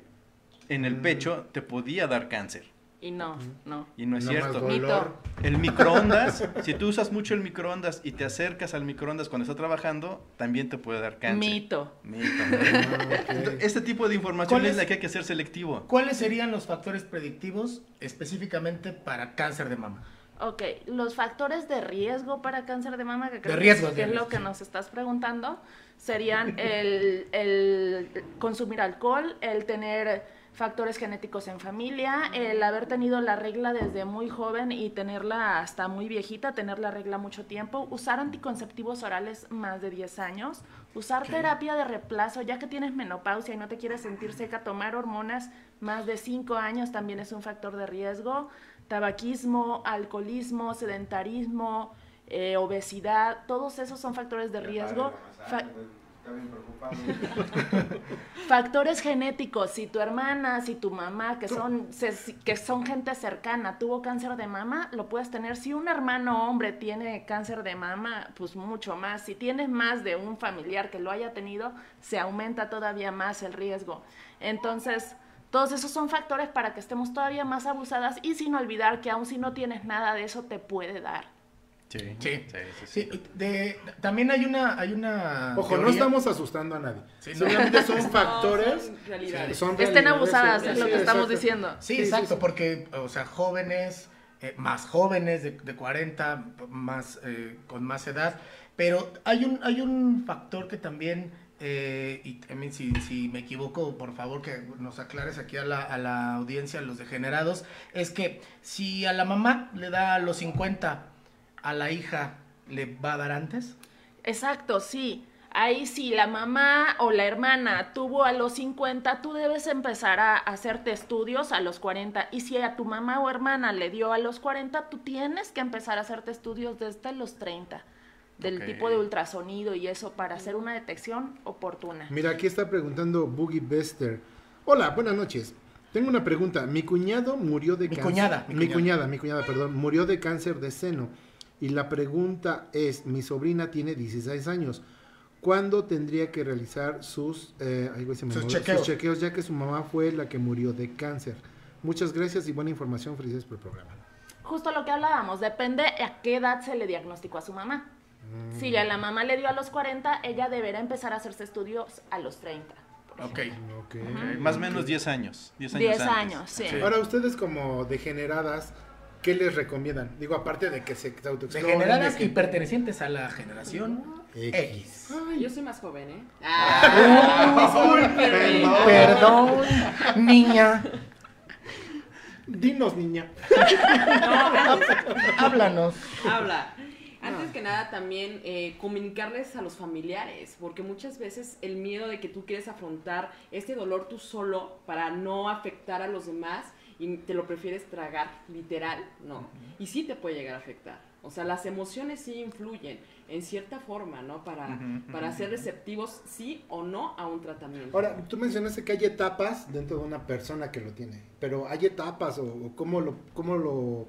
en el pecho te podía dar cáncer. Y no, no. Y no es No cierto. dolor. El microondas, si tú usas mucho el microondas y te acercas al microondas cuando está trabajando, también te puede dar cáncer. Mito. Mito. Ah. Este tipo de información ¿Cuál es es? la que hay que ser selectivo. ¿Cuáles serían los factores predictivos específicamente para cáncer de mama? Ok, los factores de riesgo para cáncer de mama, que creo riesgo, que de es lo que nos estás preguntando, serían el, el consumir alcohol, el tener factores genéticos en familia, el haber tenido la regla desde muy joven y tenerla hasta muy viejita, tener la regla mucho tiempo, usar anticonceptivos orales más de 10 años, usar terapia de reemplazo ya que tienes menopausia y no te quieres sentir seca, tomar hormonas más de 5 años también es un factor de riesgo, tabaquismo, alcoholismo, sedentarismo, eh, obesidad, todos esos son factores de riesgo. Fa- Está bien preocupado. (laughs) Factores genéticos, si tu hermana, si tu mamá, que son, se- que son gente cercana, tuvo cáncer de mama, lo puedes tener. Si un hermano hombre tiene cáncer de mama, pues mucho más. Si tienes más de un familiar que lo haya tenido, se aumenta todavía más el riesgo. Entonces, todos esos son factores para que estemos todavía más abusadas y sin olvidar que aun si no tienes nada de eso, te puede dar. Sí, Sí. sí, sí, sí. Sí, de, también hay una, hay una Ojo, no estamos asustando a nadie. Sí, no. Solamente son (laughs) No, factores. son realidades. son Estén abusadas, sí, es lo sí, que estamos exacto. diciendo. Sí, Sí, exacto, sí, sí. porque, o sea, jóvenes, eh, más jóvenes de, de 40, más, eh, con más edad, pero hay un, hay un factor que también, eh, y también si, si me equivoco, por favor que nos aclares aquí a la, a la audiencia, a los degenerados, es que si a la mamá le da a los 50, a la hija le va a dar antes. Exacto, sí. Ahí si la mamá o la hermana tuvo a los 50, tú debes empezar a hacerte estudios a los 40. Y si a tu mamá o hermana le dio a los 40, tú tienes que empezar a hacerte estudios desde los 30. Del tipo de ultrasonido y eso para hacer una detección oportuna. Mira, aquí está preguntando Boogie Bester. Hola, buenas noches. Tengo una pregunta. Mi cuñado murió de Mi cáncer. cuñada, mi Mi cuñada. cuñada, mi cuñada, perdón. Murió de cáncer de seno. Y la pregunta es: mi sobrina tiene 16 años. ¿Cuándo tendría que realizar sus, eh, ay, se me Sus movió, chequeos. sus chequeos, ya que su mamá fue la que murió de cáncer? Muchas gracias y buena información. Felicidades por el programa. Justo lo que hablábamos, depende a qué edad se le diagnosticó a su mamá. Si a la mamá le dio a los 40, ella deberá empezar a hacerse estudios a los 30. Ok. Ok. Eh, Más o menos 10 años. 10 años. 10 antes. años, sí. Ahora, ustedes como degeneradas, ¿qué les recomiendan? Digo, aparte de que se autoexploren, Degeneradas de que- y pertenecientes a la generación X. Yo soy más joven, ¿eh? (laughs) Ah, Perdón, niña. Dinos, niña. Háblanos. Habla. Antes que nada, también eh, comunicarles a los familiares, porque muchas veces el miedo de que tú quieres afrontar este dolor tú solo para no afectar a los demás y te lo prefieres tragar literal, no. Y sí te puede llegar a afectar. O sea, las emociones sí influyen en cierta forma, ¿no? Para, para ser receptivos sí o no a un tratamiento. Ahora, tú mencionaste que hay etapas dentro de una persona que lo tiene, pero hay etapas o, o cómo lo cómo lo,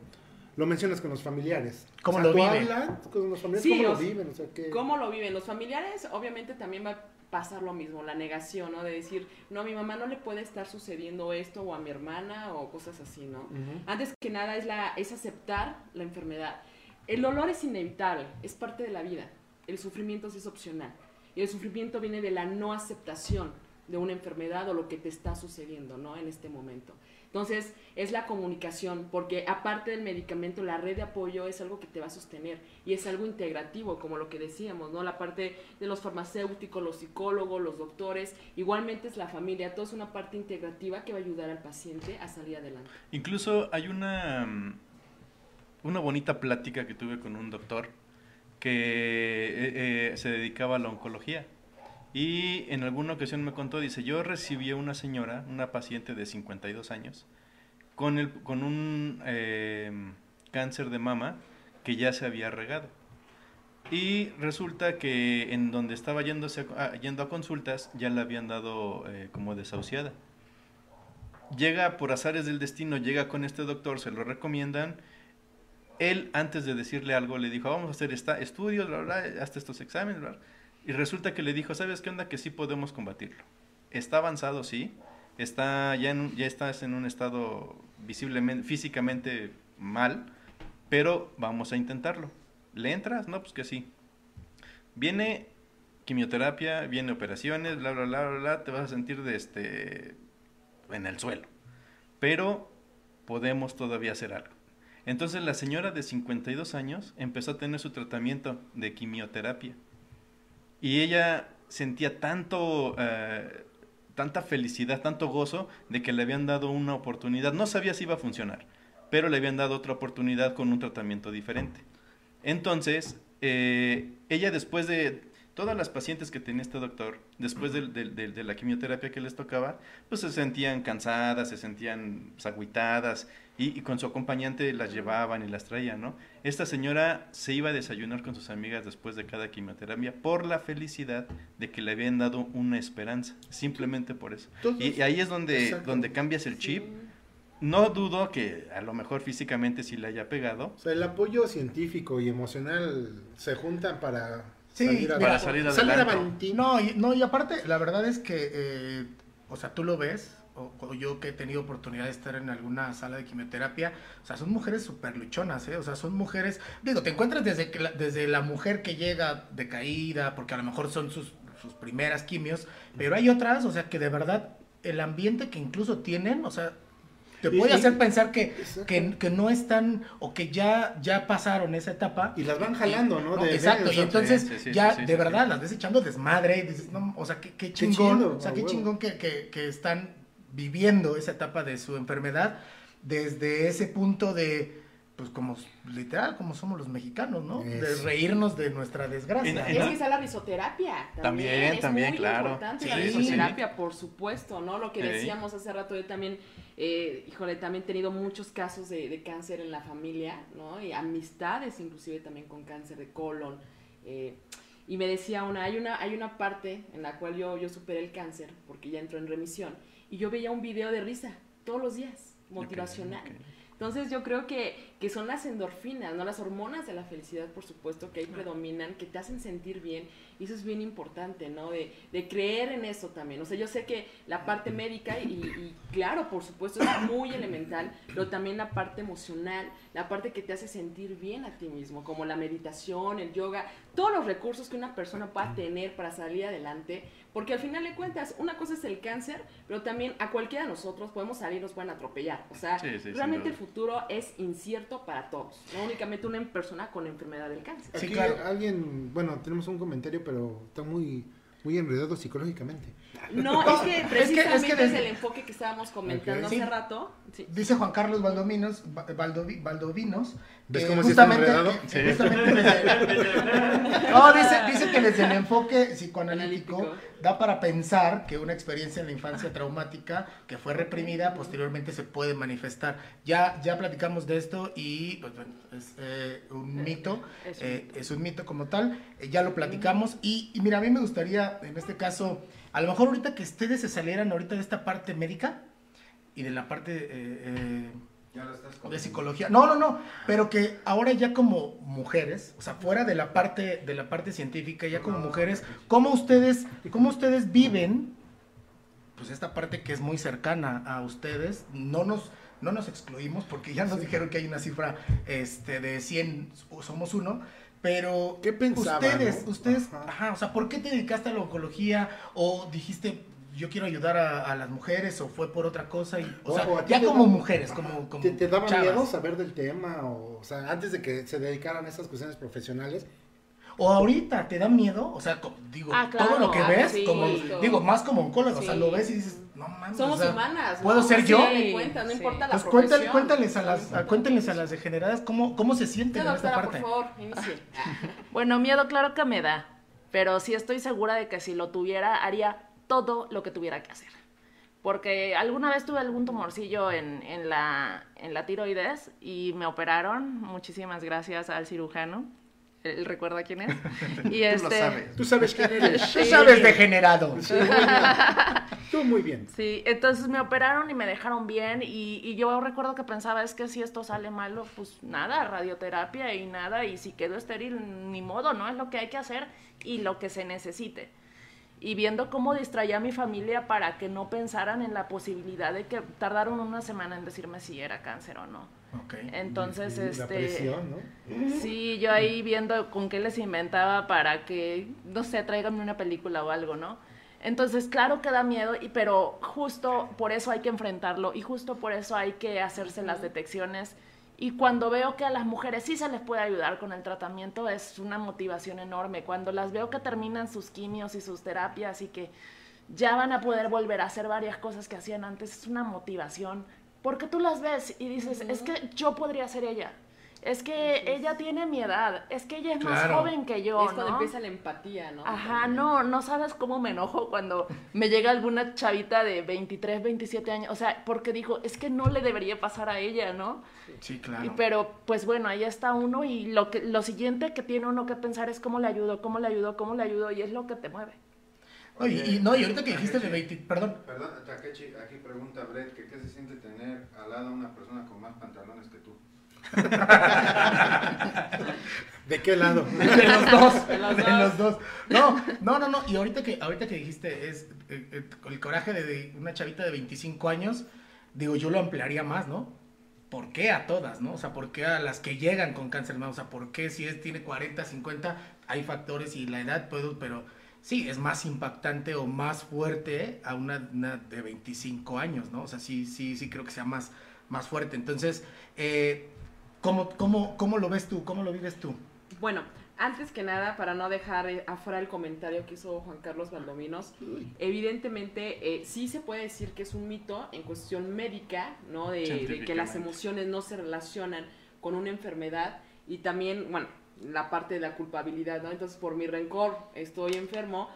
lo mencionas con los familiares. ¿Cómo O sea, lo ¿tú viven? hablas con los familiares? Sí, ¿Cómo o lo viven? O sea, que... ¿Cómo lo viven? Los familiares, obviamente también va a pasar lo mismo, la negación, ¿no? De decir, no, a mi mamá no le puede estar sucediendo esto, o a mi hermana, o cosas así, ¿no? Antes que nada es, la, es aceptar la enfermedad. El dolor es inevitable, es parte de la vida. El sufrimiento sí es opcional. Y el sufrimiento viene de la no aceptación de una enfermedad o lo que te está sucediendo, ¿no? En este momento. Entonces, es la comunicación, porque aparte del medicamento, la red de apoyo es algo que te va a sostener y es algo integrativo, como lo que decíamos, ¿no? La parte de los farmacéuticos, los psicólogos, los doctores, igualmente es la familia, todo es una parte integrativa que va a ayudar al paciente a salir adelante. Incluso hay una, mm, una bonita plática que tuve con un doctor que eh, eh, se dedicaba a la oncología. Y en alguna ocasión me contó, dice, yo recibí a una señora, una paciente de 52 años, con, el, con un eh, cáncer de mama que ya se había regado. Y resulta que en donde estaba yéndose yendo a consultas ya la habían dado eh, como desahuciada llega por azares del destino, llega con este doctor, se lo recomiendan. Él, antes de decirle algo, le dijo, vamos a hacer esta, estudios, bla, bla, hasta estos exámenes, bla, bla". Y resulta que le dijo, ¿sabes qué onda? Que sí podemos combatirlo. Está avanzado, sí. Está, ya, en, ya estás en un estado visiblemente, físicamente mal, pero vamos a intentarlo. ¿Le entras? No, pues que sí. Viene quimioterapia, viene operaciones, bla, bla, bla, bla, bla, te vas a sentir de este en el suelo. Pero podemos todavía hacer algo. Entonces la señora de 52 años empezó a tener su tratamiento de quimioterapia. Y ella sentía tanto, eh, tanta felicidad, tanto gozo de que le habían dado una oportunidad. No sabía si iba a funcionar, pero le habían dado otra oportunidad con un tratamiento diferente. Entonces, eh, ella después de todas las pacientes que tenía este doctor, después de, la quimioterapia que les tocaba, pues se sentían cansadas, se sentían agüitadas y, y con su acompañante las llevaban y las traían, ¿no? Esta señora se iba a desayunar con sus amigas después de cada quimioterapia por la felicidad de que le habían dado una esperanza, simplemente por eso. Entonces, y, y ahí es donde, exacto. donde cambias el chip. No dudo que a lo mejor físicamente sí le haya pegado, O sea, el apoyo científico y emocional se juntan para Sí, salir mira, para salir Salir adelante. No, y, no, y aparte, la verdad es que, eh, o sea, tú lo ves, o, o yo que he tenido oportunidad de estar en alguna sala de quimioterapia, o sea, son mujeres súper luchonas, ¿eh? O sea, son mujeres, digo, te encuentras desde, que la, desde la mujer que llega decaída, porque a lo mejor son sus, sus primeras quimios, pero hay otras, o sea, que de verdad, el ambiente que incluso tienen, o sea, te puede hacer pensar que, que, que no están, o que ya, ya pasaron esa etapa. Y las van jalando, ¿no? No, De- de- exacto, y entonces sí, sí, ya sí, sí, de sí, verdad sí. las ves echando desmadre y dices, no, o sea, qué, qué chingón, chido, o sea, qué huevo. chingón que, que, que están viviendo esa etapa de su enfermedad desde ese punto de, pues como literal, como somos los mexicanos, ¿no? De reírnos de nuestra desgracia. Y es que está la risoterapia. También, También, es también, muy claro. importante Sí, la sí. risoterapia, por supuesto, ¿no? Lo que Sí. decíamos hace rato, yo también, eh, híjole, también he tenido muchos casos de, de cáncer en la familia, ¿no? Y amistades inclusive también con cáncer de colon. eh, y me decía una, hay una, hay una parte en la cual yo, yo superé el cáncer, porque ya entró en remisión, y yo veía un video de risa todos los días, motivacional. Ok, ok. Entonces yo creo que, que son las endorfinas, ¿no? Las hormonas de la felicidad, por supuesto, que ahí predominan, que te hacen sentir bien. Y eso es bien importante, ¿no? De, de creer en eso también. O sea, yo sé que la parte médica, y, y claro, por supuesto, es muy elemental, pero también la parte emocional, la parte que te hace sentir bien a ti mismo, como la meditación, el yoga, todos los recursos que una persona pueda tener para salir adelante. Porque al final de cuentas, una cosa es el cáncer, pero también a cualquiera de nosotros podemos salir y nos pueden atropellar. O sea, Sí, sí, realmente el futuro es incierto para todos, no únicamente una persona con enfermedad del cáncer. Sí, Aquí claro. alguien, bueno, tenemos un comentario, pero está muy, muy enredado psicológicamente. No, es que (laughs) Es que- precisamente es es, que desde- el enfoque que estábamos comentando hace Sí. rato. Sí. Dice Juan Carlos Valdominos, Va- Valdovi- Valdovinos. ¿Ves que cómo sí está justamente, enredado? justamente desde- no, dice, dice que desde el enfoque psicoanalítico. Analítico. da para pensar que una experiencia en la infancia traumática que fue reprimida posteriormente se puede manifestar. Ya, ya platicamos de esto y pues, bueno, es eh, un mito, es un eh, es un mito como tal, eh, ya lo platicamos. Y, y mira, a mí me gustaría en este caso, a lo mejor ahorita que ustedes se salieran ahorita de esta parte médica y de la parte... Ya lo estás de psicología. No, no, no, pero que ahora ya como mujeres, o sea, fuera de la parte de la parte científica, ya como mujeres, ¿cómo ustedes cómo ustedes viven pues esta parte que es muy cercana a ustedes? No nos no nos excluimos porque ya nos dijeron que hay una cifra este de 100 somos uno, pero ¿Qué pensaban, ustedes, no? ustedes, Ajá. ajá, o sea, ¿por qué te dedicaste a la oncología o dijiste yo quiero ayudar a, a las mujeres o fue por otra cosa y, o, O- sea, o ya como da- mujeres, Ajá. como, como ¿Te, te daba chavas. miedo saber del tema? O, o sea, antes de que se dedicaran a estas cuestiones profesionales. O ahorita, ¿te da miedo? O sea, co- digo, Ah, todo lo que ves, sí. como, digo, más como oncólogo, o sea, Sí. lo ves y dices, no mames. Somos o sea, humanas. ¿no? ¿Puedo ser Sí, yo? cuenta, no Sí. importa la Pues cuéntale, cuéntales a las, a- cuéntenles a las degeneradas cómo, cómo se sienten Ya, en esta doctora, parte. por favor, inicie. (laughs) Bueno, miedo claro que me da, pero sí estoy segura de que si lo tuviera haría todo lo que tuviera que hacer. Porque alguna vez tuve algún tumorcillo en, en la, en la tiroides y me operaron. Muchísimas gracias al cirujano. Él recuerda quién es. (laughs) Y Tú este, lo sabes. Tú sabes quién eres. (laughs) Tú sabes degenerado. (laughs) Sí, muy bien. Tú muy bien. Sí, entonces me operaron y me dejaron bien y, y yo recuerdo que pensaba, es que si esto sale malo, pues nada, radioterapia y nada, y si quedo estéril, ni modo, ¿no? Es lo que hay que hacer y lo que se necesite. Y viendo cómo distraía a mi familia para que no pensaran en la posibilidad de que tardaron una semana en decirme si era cáncer o no. Ok. Entonces, Y La este... presión, ¿no? Sí, yo ahí viendo con qué les inventaba para que, no sé, tráiganme una película o algo, ¿no? Entonces, claro que da miedo, y, pero justo por eso hay que enfrentarlo y justo por eso hay que hacerse las detecciones. Y cuando veo que a las mujeres sí se les puede ayudar con el tratamiento, es una motivación enorme. Cuando las veo que terminan sus quimios y sus terapias y que ya van a poder volver a hacer varias cosas que hacían antes, es una motivación. Porque tú las ves y dices, es que yo podría ser ella. Es que ella tiene mi edad. Es que ella es más joven que yo, es cuando ¿no? empieza la empatía, ¿no? Ajá, no, no sabes cómo me enojo cuando me llega alguna chavita de 23, 27 años. O sea, porque digo, es que no le debería pasar a ella, ¿no? Sí, Y, claro. pero, pues bueno, ahí está uno y lo, que, lo siguiente que tiene uno que pensar es cómo le ayudo, cómo le ayudo, cómo le ayudo y es lo que te mueve. No, y, y- no, y ahorita que dijiste de 20, perdón, Perdón, Takechi, aquí pregunta Brett que qué se siente tener al lado a una persona con más pantalones que tú. (laughs) ¿De qué lado? (laughs) de los dos, (laughs) De los de dos. los dos. No, no, no, no, y ahorita que, ahorita que dijiste es eh, eh, el coraje de, de una chavita de 25 años, digo, yo lo ampliaría más, ¿no? ¿Por qué a todas, no? O sea, ¿por qué a las que llegan con cáncer, no? O sea, ¿por qué si es, tiene 40, 50, hay factores y la edad, puedo, pero sí, es más impactante o más fuerte a una, una de 25 años, ¿no? O sea, sí, sí, sí creo que sea más, más fuerte. Entonces, eh, ¿cómo, cómo, ¿cómo lo ves tú? ¿Cómo lo vives tú? Bueno, antes que nada, para no dejar eh, afuera el comentario que hizo Juan Carlos Valdominos, evidentemente eh, sí se puede decir que es un mito en cuestión médica, ¿no? De, de que las emociones no se relacionan con una enfermedad y también, bueno, la parte de la culpabilidad, ¿no? Entonces, por mi rencor estoy enfermo,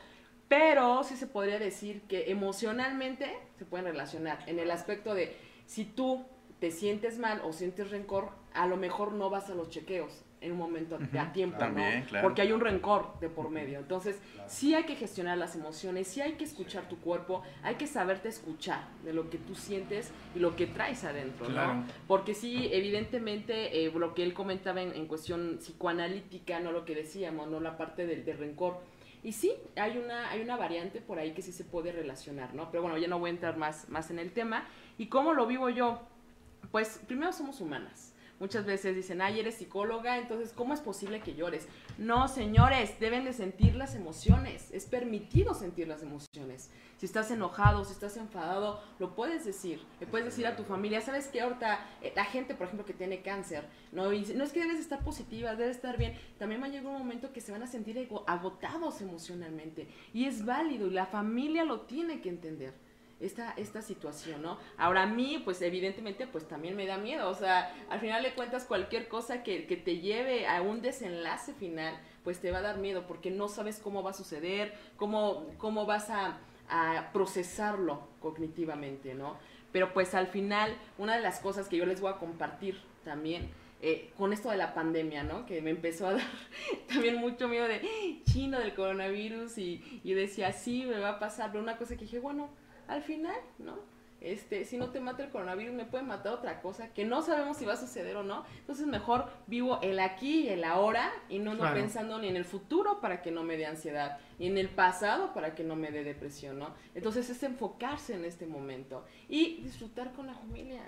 pero sí se podría decir que emocionalmente se pueden relacionar en el aspecto de si tú te sientes mal o sientes rencor, a lo mejor no vas a los chequeos en un momento a- a tiempo, También, ¿no? claro. Porque hay un rencor de por medio. Entonces, sí hay que gestionar las emociones, sí hay que escuchar tu cuerpo, hay que saberte escuchar de lo que tú sientes y lo que traes adentro, Claro. ¿no? Porque sí, evidentemente, eh, lo que él comentaba en, en cuestión psicoanalítica, no lo que decíamos, no la parte del, del rencor. Y sí, hay una, hay una variante por ahí que sí se puede relacionar, ¿no? Pero bueno, ya no voy a entrar más, más en el tema. ¿Y cómo lo vivo yo? Pues primero somos humanas. Muchas veces dicen, ay, eres psicóloga, entonces, ¿cómo es posible que llores? No, señores, deben de sentir las emociones. Es permitido sentir las emociones. Si estás enojado, si estás enfadado, lo puedes decir. Le puedes decir a tu familia, ¿sabes qué? Ahorita, eh, la gente, por ejemplo, que tiene cáncer, ¿no? No es que debes estar positiva, debes estar bien. También va a llegar un momento que se van a sentir agotados emocionalmente. Y es válido, y la familia lo tiene que entender esta, esta situación, ¿no? Ahora a mí, pues evidentemente, pues también me da miedo, o sea, al final de cuentas cualquier cosa que, que te lleve a un desenlace final, pues te va a dar miedo porque no sabes cómo va a suceder, cómo, cómo vas a, a procesarlo cognitivamente, ¿no? Pero pues al final, una de las cosas que yo les voy a compartir también, eh, con esto de la pandemia, ¿no? Que me empezó a (laughs) dar también mucho miedo de chino del coronavirus y, y decía, sí, me va a pasar, pero una cosa que dije, bueno, al final, ¿no? Este, si no te mata el coronavirus, me puede matar otra cosa que no sabemos si va a suceder o no. Entonces mejor vivo el aquí y el ahora y no ando Claro. pensando ni en el futuro para que no me dé ansiedad, ni en el pasado para que no me dé depresión, ¿no? Entonces es enfocarse en este momento y disfrutar con la familia.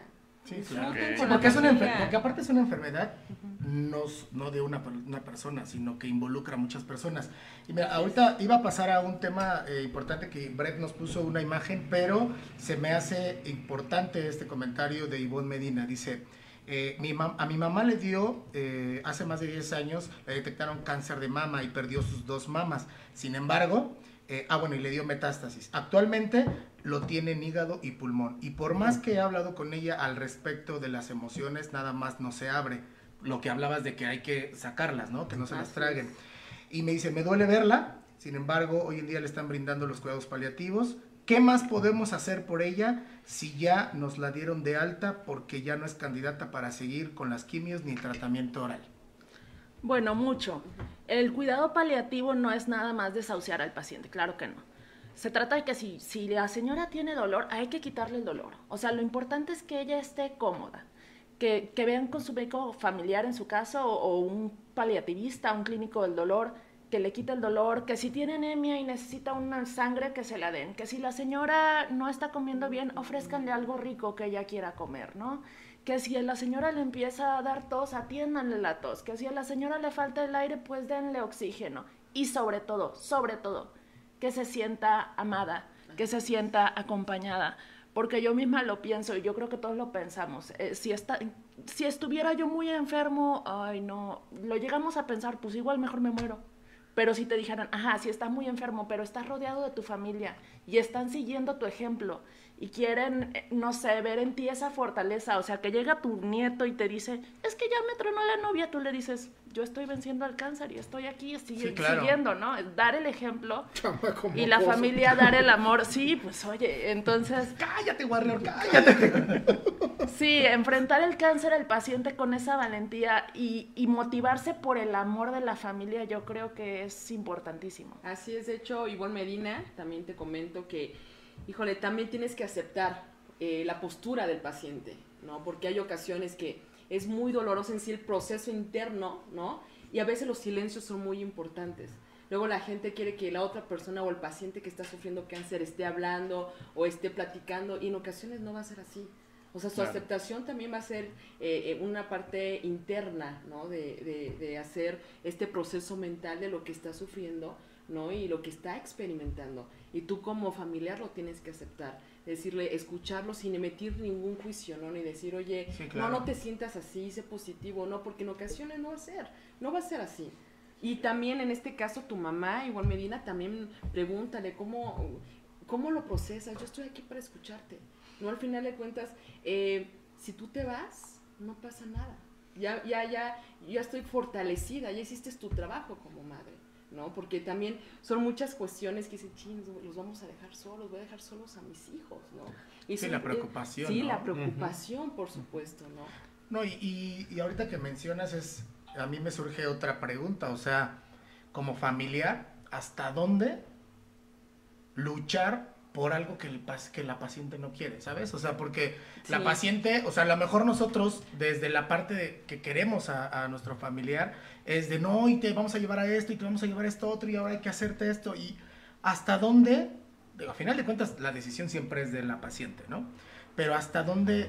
Sí, claro. Sí, la porque, es una porque aparte es una enfermedad no, no de una, una persona, sino que involucra a muchas personas. Y mira, ahorita iba a pasar a un tema eh, importante que Brett nos puso una imagen, pero se me hace importante este comentario de Ivonne Medina. Dice, eh, mi mam- a mi mamá le dio, eh, hace más de 10 años, le detectaron cáncer de mama y perdió sus dos mamas. Sin embargo, eh, ah, bueno, y le dio metástasis. Actualmente lo tiene en hígado y pulmón. Y por más que he hablado con ella al respecto de las emociones, nada más no se abre. Lo que hablabas de que hay que sacarlas, ¿no? Que no se las traguen. Y me dice, me duele verla, sin embargo, hoy en día le están brindando los cuidados paliativos. ¿Qué más podemos hacer por ella si ya nos la dieron de alta porque ya no es candidata para seguir con las quimios ni el tratamiento oral? Bueno, mucho. El cuidado paliativo no es nada más desahuciar al paciente, claro que no. Se trata de que si, si la señora tiene dolor, hay que quitarle el dolor. O sea, lo importante es que ella esté cómoda, que, que vean con su médico familiar en su caso o, un paliativista, un clínico del dolor, que le quite el dolor, que si tiene anemia y necesita una sangre, que se la den, que si la señora no está comiendo bien, ofrézcanle algo rico que ella quiera comer, ¿no? Que si a la señora le empieza a dar tos, atiéndanle la tos, que si a la señora le falta el aire, pues denle oxígeno. Y sobre todo, sobre todo, que se sienta amada, que se sienta acompañada. Porque yo misma lo pienso y yo creo que todos lo pensamos. Eh, si, está, si estuviera yo muy enfermo, ay no, lo llegamos a pensar, pues igual mejor me muero. Pero si te dijeran, ajá, si estás muy enfermo, pero estás rodeado de tu familia y están siguiendo tu ejemplo y quieren, eh, no sé, ver en ti esa fortaleza, o sea, que llega tu nieto y te dice, es que ya me tronó la novia, tú le dices, yo estoy venciendo al cáncer y estoy aquí sigue- Sí, claro. siguiendo, ¿no? Dar el ejemplo Chamaco y la familia dar el amor, sí, pues oye, entonces, Cállate, Warrior, (laughs) cállate. sí, enfrentar el cáncer al paciente con esa valentía y, y motivarse por el amor de la familia, yo creo que es importantísimo. Así es, de hecho, Ivonne Medina, también te comento que, híjole, también tienes que aceptar eh, la postura del paciente, ¿no? Porque hay ocasiones que es muy doloroso en sí el proceso interno, ¿no? Y a veces los silencios son muy importantes. Luego la gente quiere que la otra persona o el paciente que está sufriendo cáncer esté hablando o esté platicando y en ocasiones no va a ser así. O sea, su Claro. aceptación también va a ser eh, eh, una parte interna, ¿no? De, de- de hacer este proceso mental de lo que está sufriendo, ¿no? Y lo que está experimentando. Y tú como familiar lo tienes que aceptar. Decirle, escucharlo sin emitir ningún juicio, ¿no? Ni decir, oye, Sí, claro. no, no te sientas así, sé positivo, ¿no? Porque en ocasiones no va a ser, no va a ser así. Y también en este caso tu mamá, igual Medina, también pregúntale cómo, cómo lo procesas. Yo estoy aquí para escucharte. No al final de cuentas, eh, si tú te vas, no pasa nada. Ya, ya, ya, ya estoy fortalecida, ya hiciste tu trabajo como madre, ¿no? Porque también son muchas cuestiones que dicen, ching, los vamos a dejar solos, voy a dejar solos a mis hijos, ¿no? Y Sí, son- la eh, preocupación, Sí, ¿no? la preocupación, por supuesto, ¿no? No, y, y, y ahorita que mencionas es, a mí me surge otra pregunta, o sea, como familiar, ¿hasta dónde luchar por algo que, el, pac- que la paciente no quiere, ¿sabes? O sea, porque la Sí. paciente, o sea, a lo mejor nosotros, desde la parte de que queremos a, a nuestro familiar, es de no, y te vamos a llevar a esto, y te vamos a llevar a esto otro, y ahora hay que hacerte esto, y hasta dónde, digo, a final de cuentas, la decisión siempre es de la paciente, ¿no? Pero hasta dónde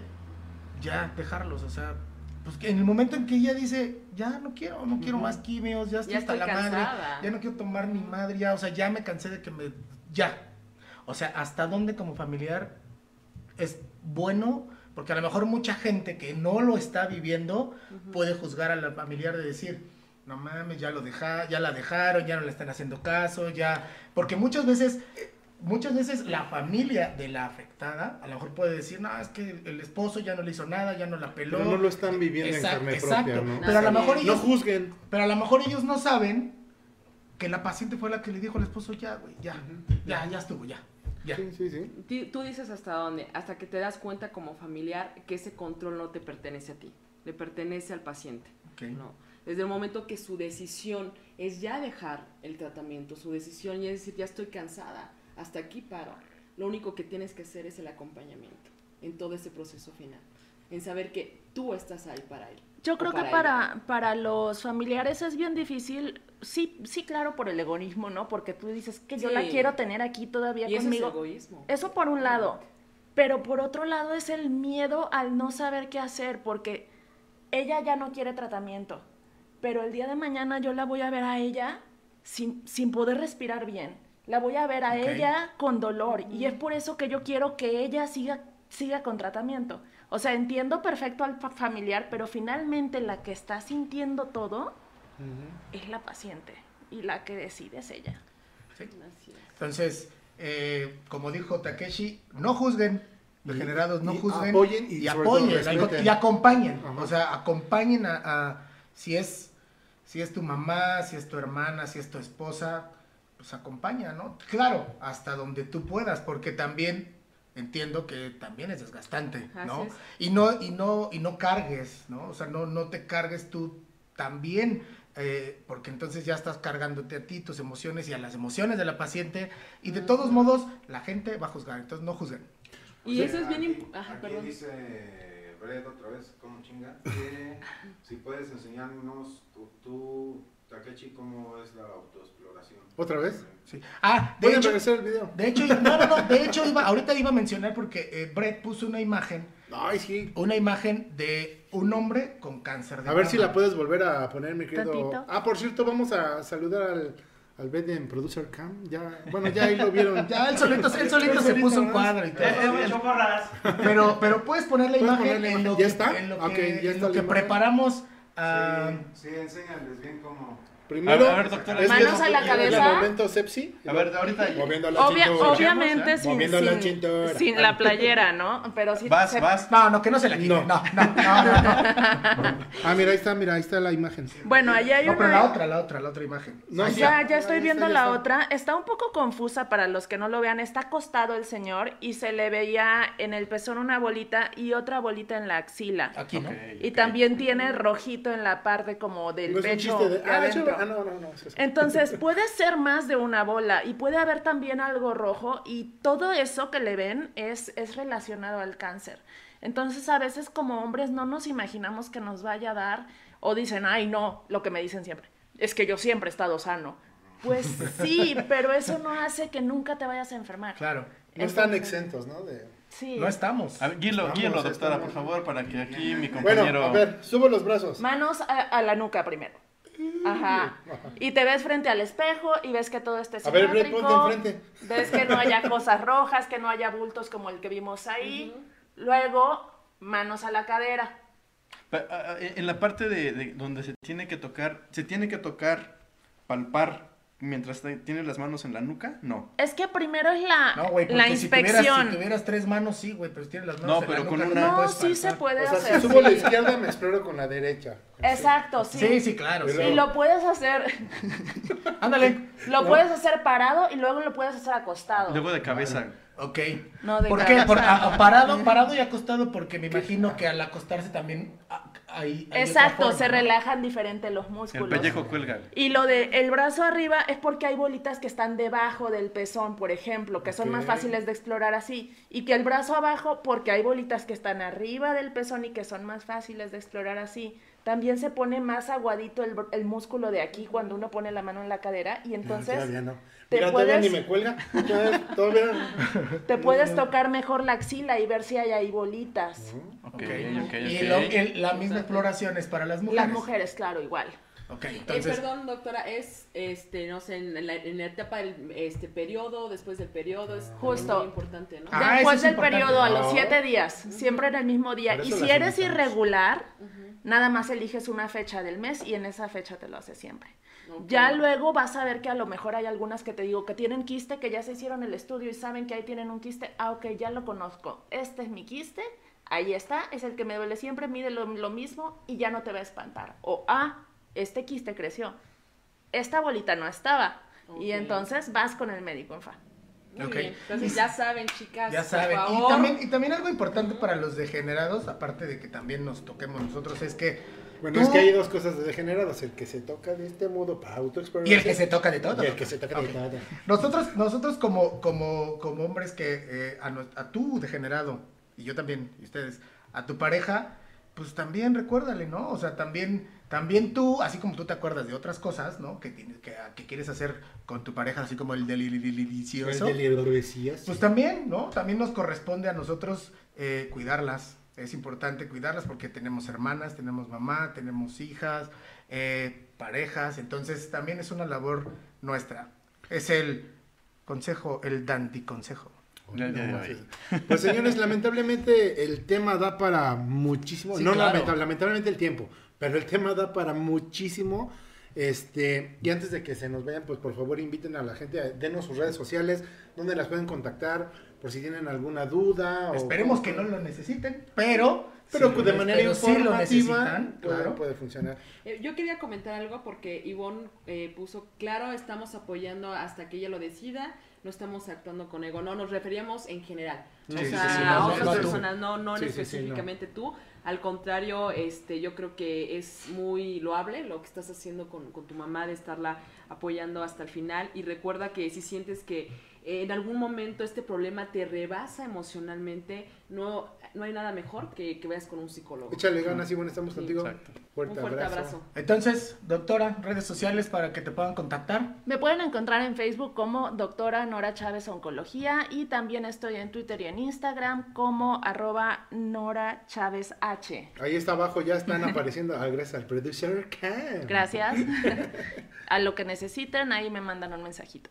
ya dejarlos, o sea, pues que en el momento en que ella dice, ya no quiero, no quiero más quimios, ya estoy Ya hasta la madre, ya no quiero tomar ni madre, ya, o sea, ya me cansé de que me, ya. O sea, hasta dónde como familiar es bueno, porque a lo mejor mucha gente que no lo está viviendo puede juzgar a la familiar de decir, no mames, ya lo deja, ya la dejaron, ya no le están haciendo caso, ya, porque muchas veces muchas veces la familia de la afectada a lo mejor puede decir, no, es que el esposo ya no le hizo nada, ya no la peló. Pero no lo están viviendo en carne exacto. propia, ¿no? Pero a lo mejor No ellos, juzguen. pero a lo mejor ellos no saben que la paciente fue la que le dijo al esposo, ya, güey, ya, ya, ya estuvo, ya, ya. Sí, sí, sí. Tú dices hasta dónde, hasta que te das cuenta como familiar que ese control no te pertenece a ti, le pertenece al paciente. Ok. ¿no? Desde el momento que su decisión es ya dejar el tratamiento, su decisión ya es decir, ya estoy cansada, hasta aquí paro. Lo único que tienes que hacer es el acompañamiento en todo ese proceso final, en saber que tú estás ahí para él. Yo creo que ella. para, para los familiares es bien difícil, sí, sí, claro, por el egoísmo, ¿no? Porque tú dices que yo la Sí. quiero tener aquí todavía Y eso es conmigo. egoísmo. Eso por un lado. Pero por otro lado es el miedo al no saber qué hacer, porque ella ya no quiere tratamiento. Pero el día de mañana yo la voy a ver a ella sin, sin poder respirar bien. La voy a ver a Ok. ella con dolor. Y es por eso que yo quiero que ella siga, siga con tratamiento. O sea, entiendo perfecto al fa- familiar, pero finalmente la que está sintiendo todo es la paciente. Y la que decide es ella. Sí. Entonces, eh, como dijo Takeshi, no juzguen, degenerados, no y juzguen. apoyen y apoyen, y acompañen. Ajá. O sea, acompañen a, a- si es si es tu mamá, si es tu hermana, si es tu esposa, pues acompaña, ¿no? Claro, hasta donde tú puedas, porque también entiendo que también es desgastante, ¿no? Es. Y no y no y no cargues, ¿no? O sea, no no te cargues tú también eh, porque entonces ya estás cargándote a ti, tus emociones y a las emociones de la paciente y de todos modos la gente va a juzgar, entonces no juzguen. Y eso es bien importante. Perdón. dice Brett otra vez, como chinga, que (laughs) si puedes enseñarnos tú, tú, Takechi, cómo es la autoexploración. ¿Otra vez? Sí. Ah, de ¿Pueden hecho, el video? de hecho, no, no, no, de hecho iba, ahorita iba a mencionar porque eh, Brett puso una imagen, Ay, sí. una imagen de un hombre con cáncer de A ver si la puedes volver a poner, mi querido. Tantito. Ah, por cierto, vamos a saludar al, al Ben en Producer Cam. Ya, bueno, ya ahí lo vieron. (laughs) Ya él solito, él solito se puso un cuadro y todo. Pero, pero puedes poner la Puedes imagen en lo ¿Ya que, está? en lo Ok, que, ya en está lo la que imagen. preparamos. Ah, Sí, sí, enséñales bien cómo. Primero, A ver, doctora. es que Manos es- a la cabeza. el momento sepsi. A ver, ahorita. Moviendo la Obvia- cintura. obviamente sin, Moviendo la sin- cintura. sin la playera, ¿no? Pero sí Vas, se- vas. no, no, que no se la quite. No. No, no, no, no. no. (laughs) Ah, mira, ahí está, mira, ahí está la imagen. Bueno, ahí hay No, pero una... la otra, la otra, la otra imagen. No, sí. Ya, ya estoy viendo está, ya la está. otra. Está un poco confusa para los que no lo vean. Está acostado el señor y se le veía en el pezón una bolita y otra bolita en la axila. Aquí, ¿no? Y también tiene rojito en la parte como del No es un pecho chiste de. de Ah, ah, no, no, no. eso es- Entonces (laughs) puede ser más de una bola y puede haber también algo rojo y todo eso que le ven es, es relacionado al cáncer. Entonces a veces como hombres no nos imaginamos que nos vaya a dar o dicen, ay no, lo que me dicen siempre, es que yo siempre he estado sano. Pues (laughs) sí, pero eso no hace que nunca te vayas a enfermar. Claro. No están exentos, ¿no? De... Sí. No estamos. A ver, guíelo, Vamos, guíelo, doctora, por favor, para que aquí mi Bueno, compañero. a ver, subo los brazos. Manos a, a la nuca primero. Ajá. (laughs) Y te ves frente al espejo y ves que todo esté A ver, simétrico. ponte enfrente. Ves que no haya (laughs) cosas rojas, que no haya bultos como el que vimos ahí. Luego, manos a la cadera. En la parte de, de donde se tiene que tocar, se tiene que tocar, palpar, mientras te- tienes las manos en la nuca, no. Es que primero es la, No, güey, porque la si tuvieras, inspección. si tuvieras tres manos, sí, güey, pero si tienes las manos No, en la pero con nuca, una- no, puedes sí se puede O sea, hacer. si subo la izquierda, me exploro con la derecha. Exacto, sí. Sí, sí, claro. Y sí. luego- Y lo puedes hacer, (laughs) Ándale. lo puedes hacer parado y luego lo puedes hacer acostado. Luego de cabeza. Ok. No, de ¿Por qué? cabeza, Por- a- no. a- parado, parado y acostado porque me imagino que al acostarse también Exacto, forma, se ¿no? relajan diferente los El músculos. pellejo cuelga. Y lo de el brazo arriba es porque hay bolitas que están debajo del pezón, por ejemplo, que son más fáciles de explorar así. Y que el brazo abajo porque hay bolitas que están arriba del pezón y que son más fáciles de explorar así. También se pone más aguadito el, el músculo de aquí cuando uno pone la mano en la cadera y entonces todavía no. te Mira, todavía puedes- ni me cuelga. Todavía- todavía- (laughs) te puedes tocar mejor la axila y ver si hay ahí bolitas. Ok, Ok. ok, Y ok. lo- el- la misma exploración es para las mujeres. Las mujeres, claro, igual. Ok, Eh, entonces. perdón, doctora, es, este, no sé, en la, en la etapa del este, periodo, después del periodo, es Justo. muy importante, ¿no? Ah, Después del periodo, a los No. siete días, siempre en el mismo día. Y si eres irregular, nada más eliges una fecha del mes y en esa fecha te lo haces siempre. Ya luego vas a ver que a lo mejor hay algunas que te digo que tienen quiste, que ya se hicieron el estudio y saben que ahí tienen un quiste. Ah, ok, ya lo conozco. Este es mi quiste, ahí está, es el que me duele siempre, mide lo, lo mismo y ya no te va a espantar. O, ah, este quiste creció. Esta bolita no estaba. Y entonces vas con el médico infa. Muy bien. Entonces ya saben, chicas, Ya por saben. Y también, y también algo importante para los degenerados, aparte de que también nos toquemos nosotros, es que. Bueno, tú- es que hay dos cosas de degenerados. El que se toca de este modo para autoexplorar. Y el que se toca de todo. Y el que se toca de todo. Nosotros, nosotros como, como, como hombres que eh, a, nu- a tu degenerado, y yo también, y ustedes, a tu pareja, pues también recuérdale, ¿no? O sea, también, también tú, así como tú te acuerdas de otras cosas, ¿no? Que, tienes, que, que quieres hacer con tu pareja, así como el delicioso. El de decías. Pues también, ¿no? También nos corresponde a nosotros eh, cuidarlas. Es importante cuidarlas porque tenemos hermanas, tenemos mamá, tenemos hijas, eh, parejas. Entonces también es una labor nuestra. Es el consejo, el dandy consejo. Ya, ya. Pues señores, lamentablemente el tema da para muchísimo. Sí, no claro. lamenta- lamentablemente el tiempo, pero el tema da para muchísimo. Este, y antes de que se nos vayan, pues por favor inviten a la gente, a- denos sus redes sociales, donde las pueden contactar, por si tienen alguna duda. o- Esperemos que no lo necesiten, pero... Pero si lo de ne- manera pero sí lo informativa puede, claro. puede funcionar. Eh, Yo quería comentar algo porque Ivonne eh, puso, claro, estamos apoyando hasta que ella lo decida, no estamos actuando con ego, no, nos referíamos en general. Sí, o sí, sea, sí, sí, a no, otras no personas, no, no Sí, sí, sí, específicamente tú. Al contrario, este, yo creo que es muy loable lo que estás haciendo con, con tu mamá, de estarla apoyando hasta el final. Y recuerda que si sientes que en algún momento este problema te rebasa emocionalmente, no, no hay nada mejor que, que vayas con un psicólogo. Échale ganas bueno, estamos Sí. contigo. Exacto. Fuerte, un fuerte abrazo. abrazo. Entonces, doctora, redes sociales para que te puedan contactar. Me pueden encontrar en Facebook como doctora Nora Chávez Oncología y también estoy en Twitter y en Instagram como arroba Nora Chávez H. Ahí está abajo, ya están apareciendo. Ah, gracias al producer Cam. Gracias. (laughs) A lo que necesiten, ahí me mandan un mensajito.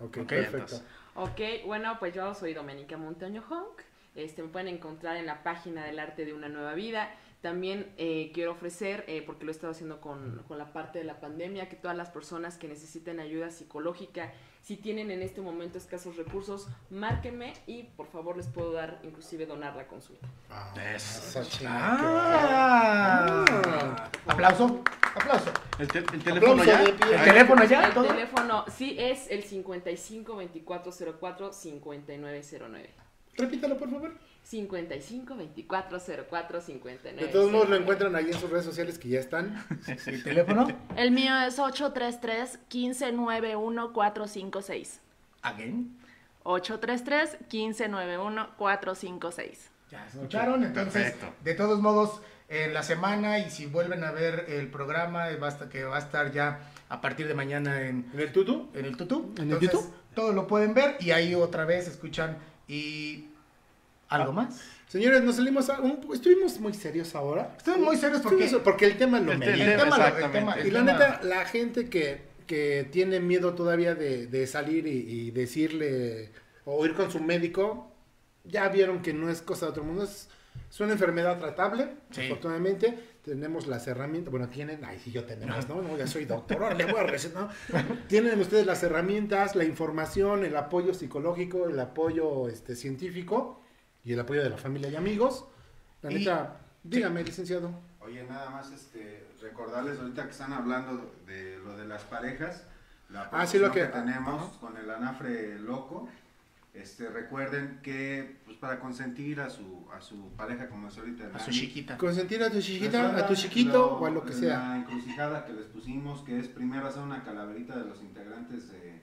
Ok, perfecto. Ok, bueno, pues yo soy Doménica Montaño Honk. Este, me pueden encontrar en la página del arte de una nueva vida. También eh, quiero ofrecer, eh, porque lo he estado haciendo con, con la parte de la pandemia, que todas las personas que necesiten ayuda psicológica, si tienen en este momento escasos recursos, márquenme y por favor les puedo dar, inclusive donar la consulta. Ah, Eso. Ah. Ah. Aplauso, aplauso. ¿El, tel- el teléfono Aplauso ya? de pie. ¿El teléfono ya? El ¿Todo? teléfono sí es el 55 2404 5909. Repítalo, por favor. 55 2404 5909. De todos modos lo encuentran ahí en sus redes sociales que ya están. ¿El teléfono? El mío es 833-1591-456. Again. 833-1591-456. Ya escucharon, entonces, Perfecto. de todos modos, en la semana y si vuelven a ver el programa, basta que va a estar ya a partir de mañana en, ¿En el tutu? en el tutú. ¿En el Entonces, YouTube? Todo lo pueden ver y ahí otra vez escuchan y algo más. Señores, nos salimos a un, estuvimos muy serios ahora. Estuvimos muy serios porque Estuvimos- porque el tema lo El tema lo- el exactamente. tema- el Y la tema- neta, la gente que, que tiene miedo todavía de, de salir y, y decirle o ir con su médico, ya vieron que no es cosa de otro mundo, es, es una enfermedad tratable, Sí. afortunadamente. Tenemos las herramientas, bueno, tienen, ay, sí, yo tenemos, ¿no? No, ya soy doctor, ahora (laughs) le voy a recetar, ¿no? Tienen ustedes las herramientas, la información, el apoyo psicológico, el apoyo este, científico y el apoyo de la familia y amigos. La Y- neta, dígame, licenciado. Oye, nada más este, recordarles ahorita que están hablando de lo de las parejas, la Ah, sí, lo promoción que- tenemos con el anafre loco. Este, recuerden que pues, para consentir a su, a su pareja, como es ahorita a su chiquita. Consentir a tu chiquita, a tu chiquito o a lo que sea. La encrucijada que les pusimos, que es primero hacer una calaverita de los integrantes de,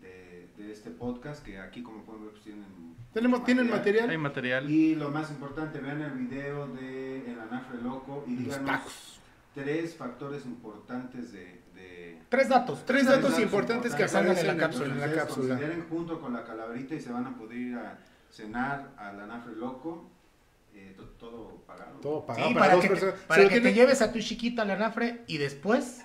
de, de este podcast, que aquí como pueden ver pues, tienen... Tenemos, tienen material. Hay material. Y lo más importante, vean el video de El Anafre Loco y Los díganos tacos. tres factores importantes de... de- Tres datos. Tres datos importantes que salgan aparecen en la cápsula. en la cápsula. consideren junto con la calaverita y se van a poder ir a cenar al anafre loco, eh, to- todo pagado. Todo pagado Sí, para, para dos que, te, personas. para que te lleves a tu chiquita a la anafre y después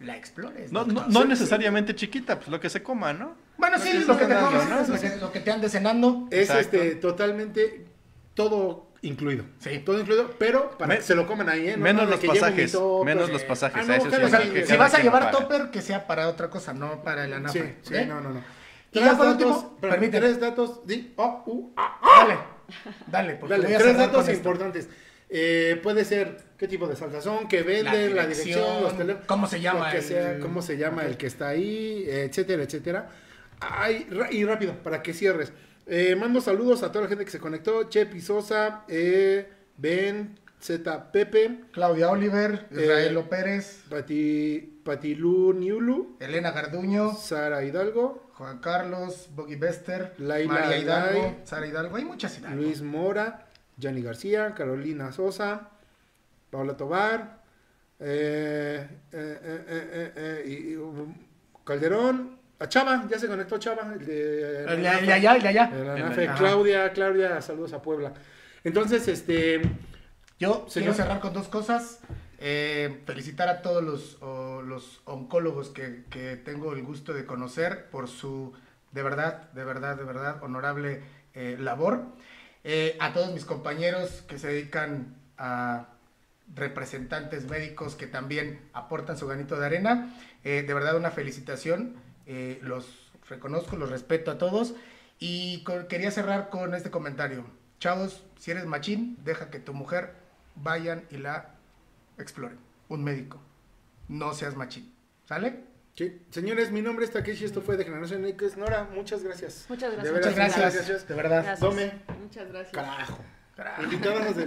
la explores. No, no, no necesariamente chiquita, pues lo que se coma, ¿no? Bueno, lo sí, que lo que te comes, ¿no? lo, que, lo que te andes cenando. Es Exacto. este totalmente todo incluido. Sí. Todo incluido, pero para que se lo coman ahí, ¿eh? No, menos no, los que pasajes, menos los pasajes, a no, eso que sí, los- O que si vas a llevar topper, que sea para otra cosa, no para el Sí, anafre. sí, ¿ok? no, no, no. Y Tres ya por datos, último, permíteme. tres datos, di, oh, uh, ah, Dale, dale, porque Dale, voy a tres datos importantes. Eh, puede ser qué tipo de salsa son, qué venden, la dirección, los teléfonos, cómo se llama que el- sea, cómo se llama el que está ahí, eh, etcétera, etcétera. Ay, y rápido, para que cierres. Eh, mando saludos a toda la gente que se conectó. Che Pisosa, eh, Ben, Z Pepe, Claudia Oliver, Israelo Eh, Pérez, Pati, Patilu Niulu, Elena Garduño, Sara Hidalgo, Juan Carlos, Boggy Bester, Laila María Hidalgo, Lai, Sara Hidalgo, hay muchas Hidalgo. Luis Mora, Yanni García, Carolina Sosa, Paula Tobar, eh, eh, eh, eh, eh, um, Calderón, a Chava, ya se conectó Chava, el de, El de- el de allá, el de allá. el El Anafe. de- ajá. Claudia, Claudia, saludos a Puebla. Entonces, este, Yo Señor. quiero cerrar con dos cosas. Eh, felicitar a todos los, o- los oncólogos que, que tengo el gusto de conocer por su, de verdad, de verdad, de verdad, honorable eh, labor. Eh, a todos mis compañeros que se dedican a representantes médicos que también aportan su granito de arena. Eh, de verdad, una felicitación. Eh, los reconozco, los respeto a todos. Y con- quería cerrar con este comentario. Chavos, si eres machín, deja que tu mujer vayan y la exploren. Un médico. No seas machín. ¿Sale? sí, señores, mi nombre es Takeshi, esto fue de Generación X. Nora, muchas gracias. Muchas De gracias. veras, Muchas gracias. De verdad. Gracias. Dome, Muchas gracias. carajo.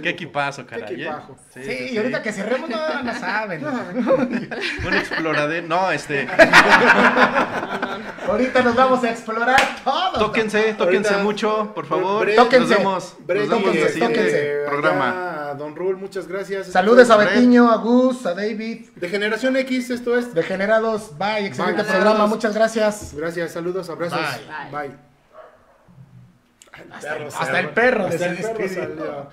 Qué equipazo, Qué caray. ¿eh? equipajo. Sí, y ahorita que cerremos no, no saben. (laughs) Un explorador. No, este. (laughs) ahorita nos vamos a explorar todo. Tóquense, tóquense Ahorita- mucho, por favor. Bre- Tóquense. Nos vemos. Brady, Nos vemos en el este, siguiente programa. a Don Rul, muchas gracias. Saludos a. Betiño, a Gus, a David. De Generación X, esto es. Degenerados, bye. Excelente Bye. programa, muchas gracias. Gracias, saludos, abrazos. Bye. Bye. Hasta el perro Hasta se el perro despidió. salió.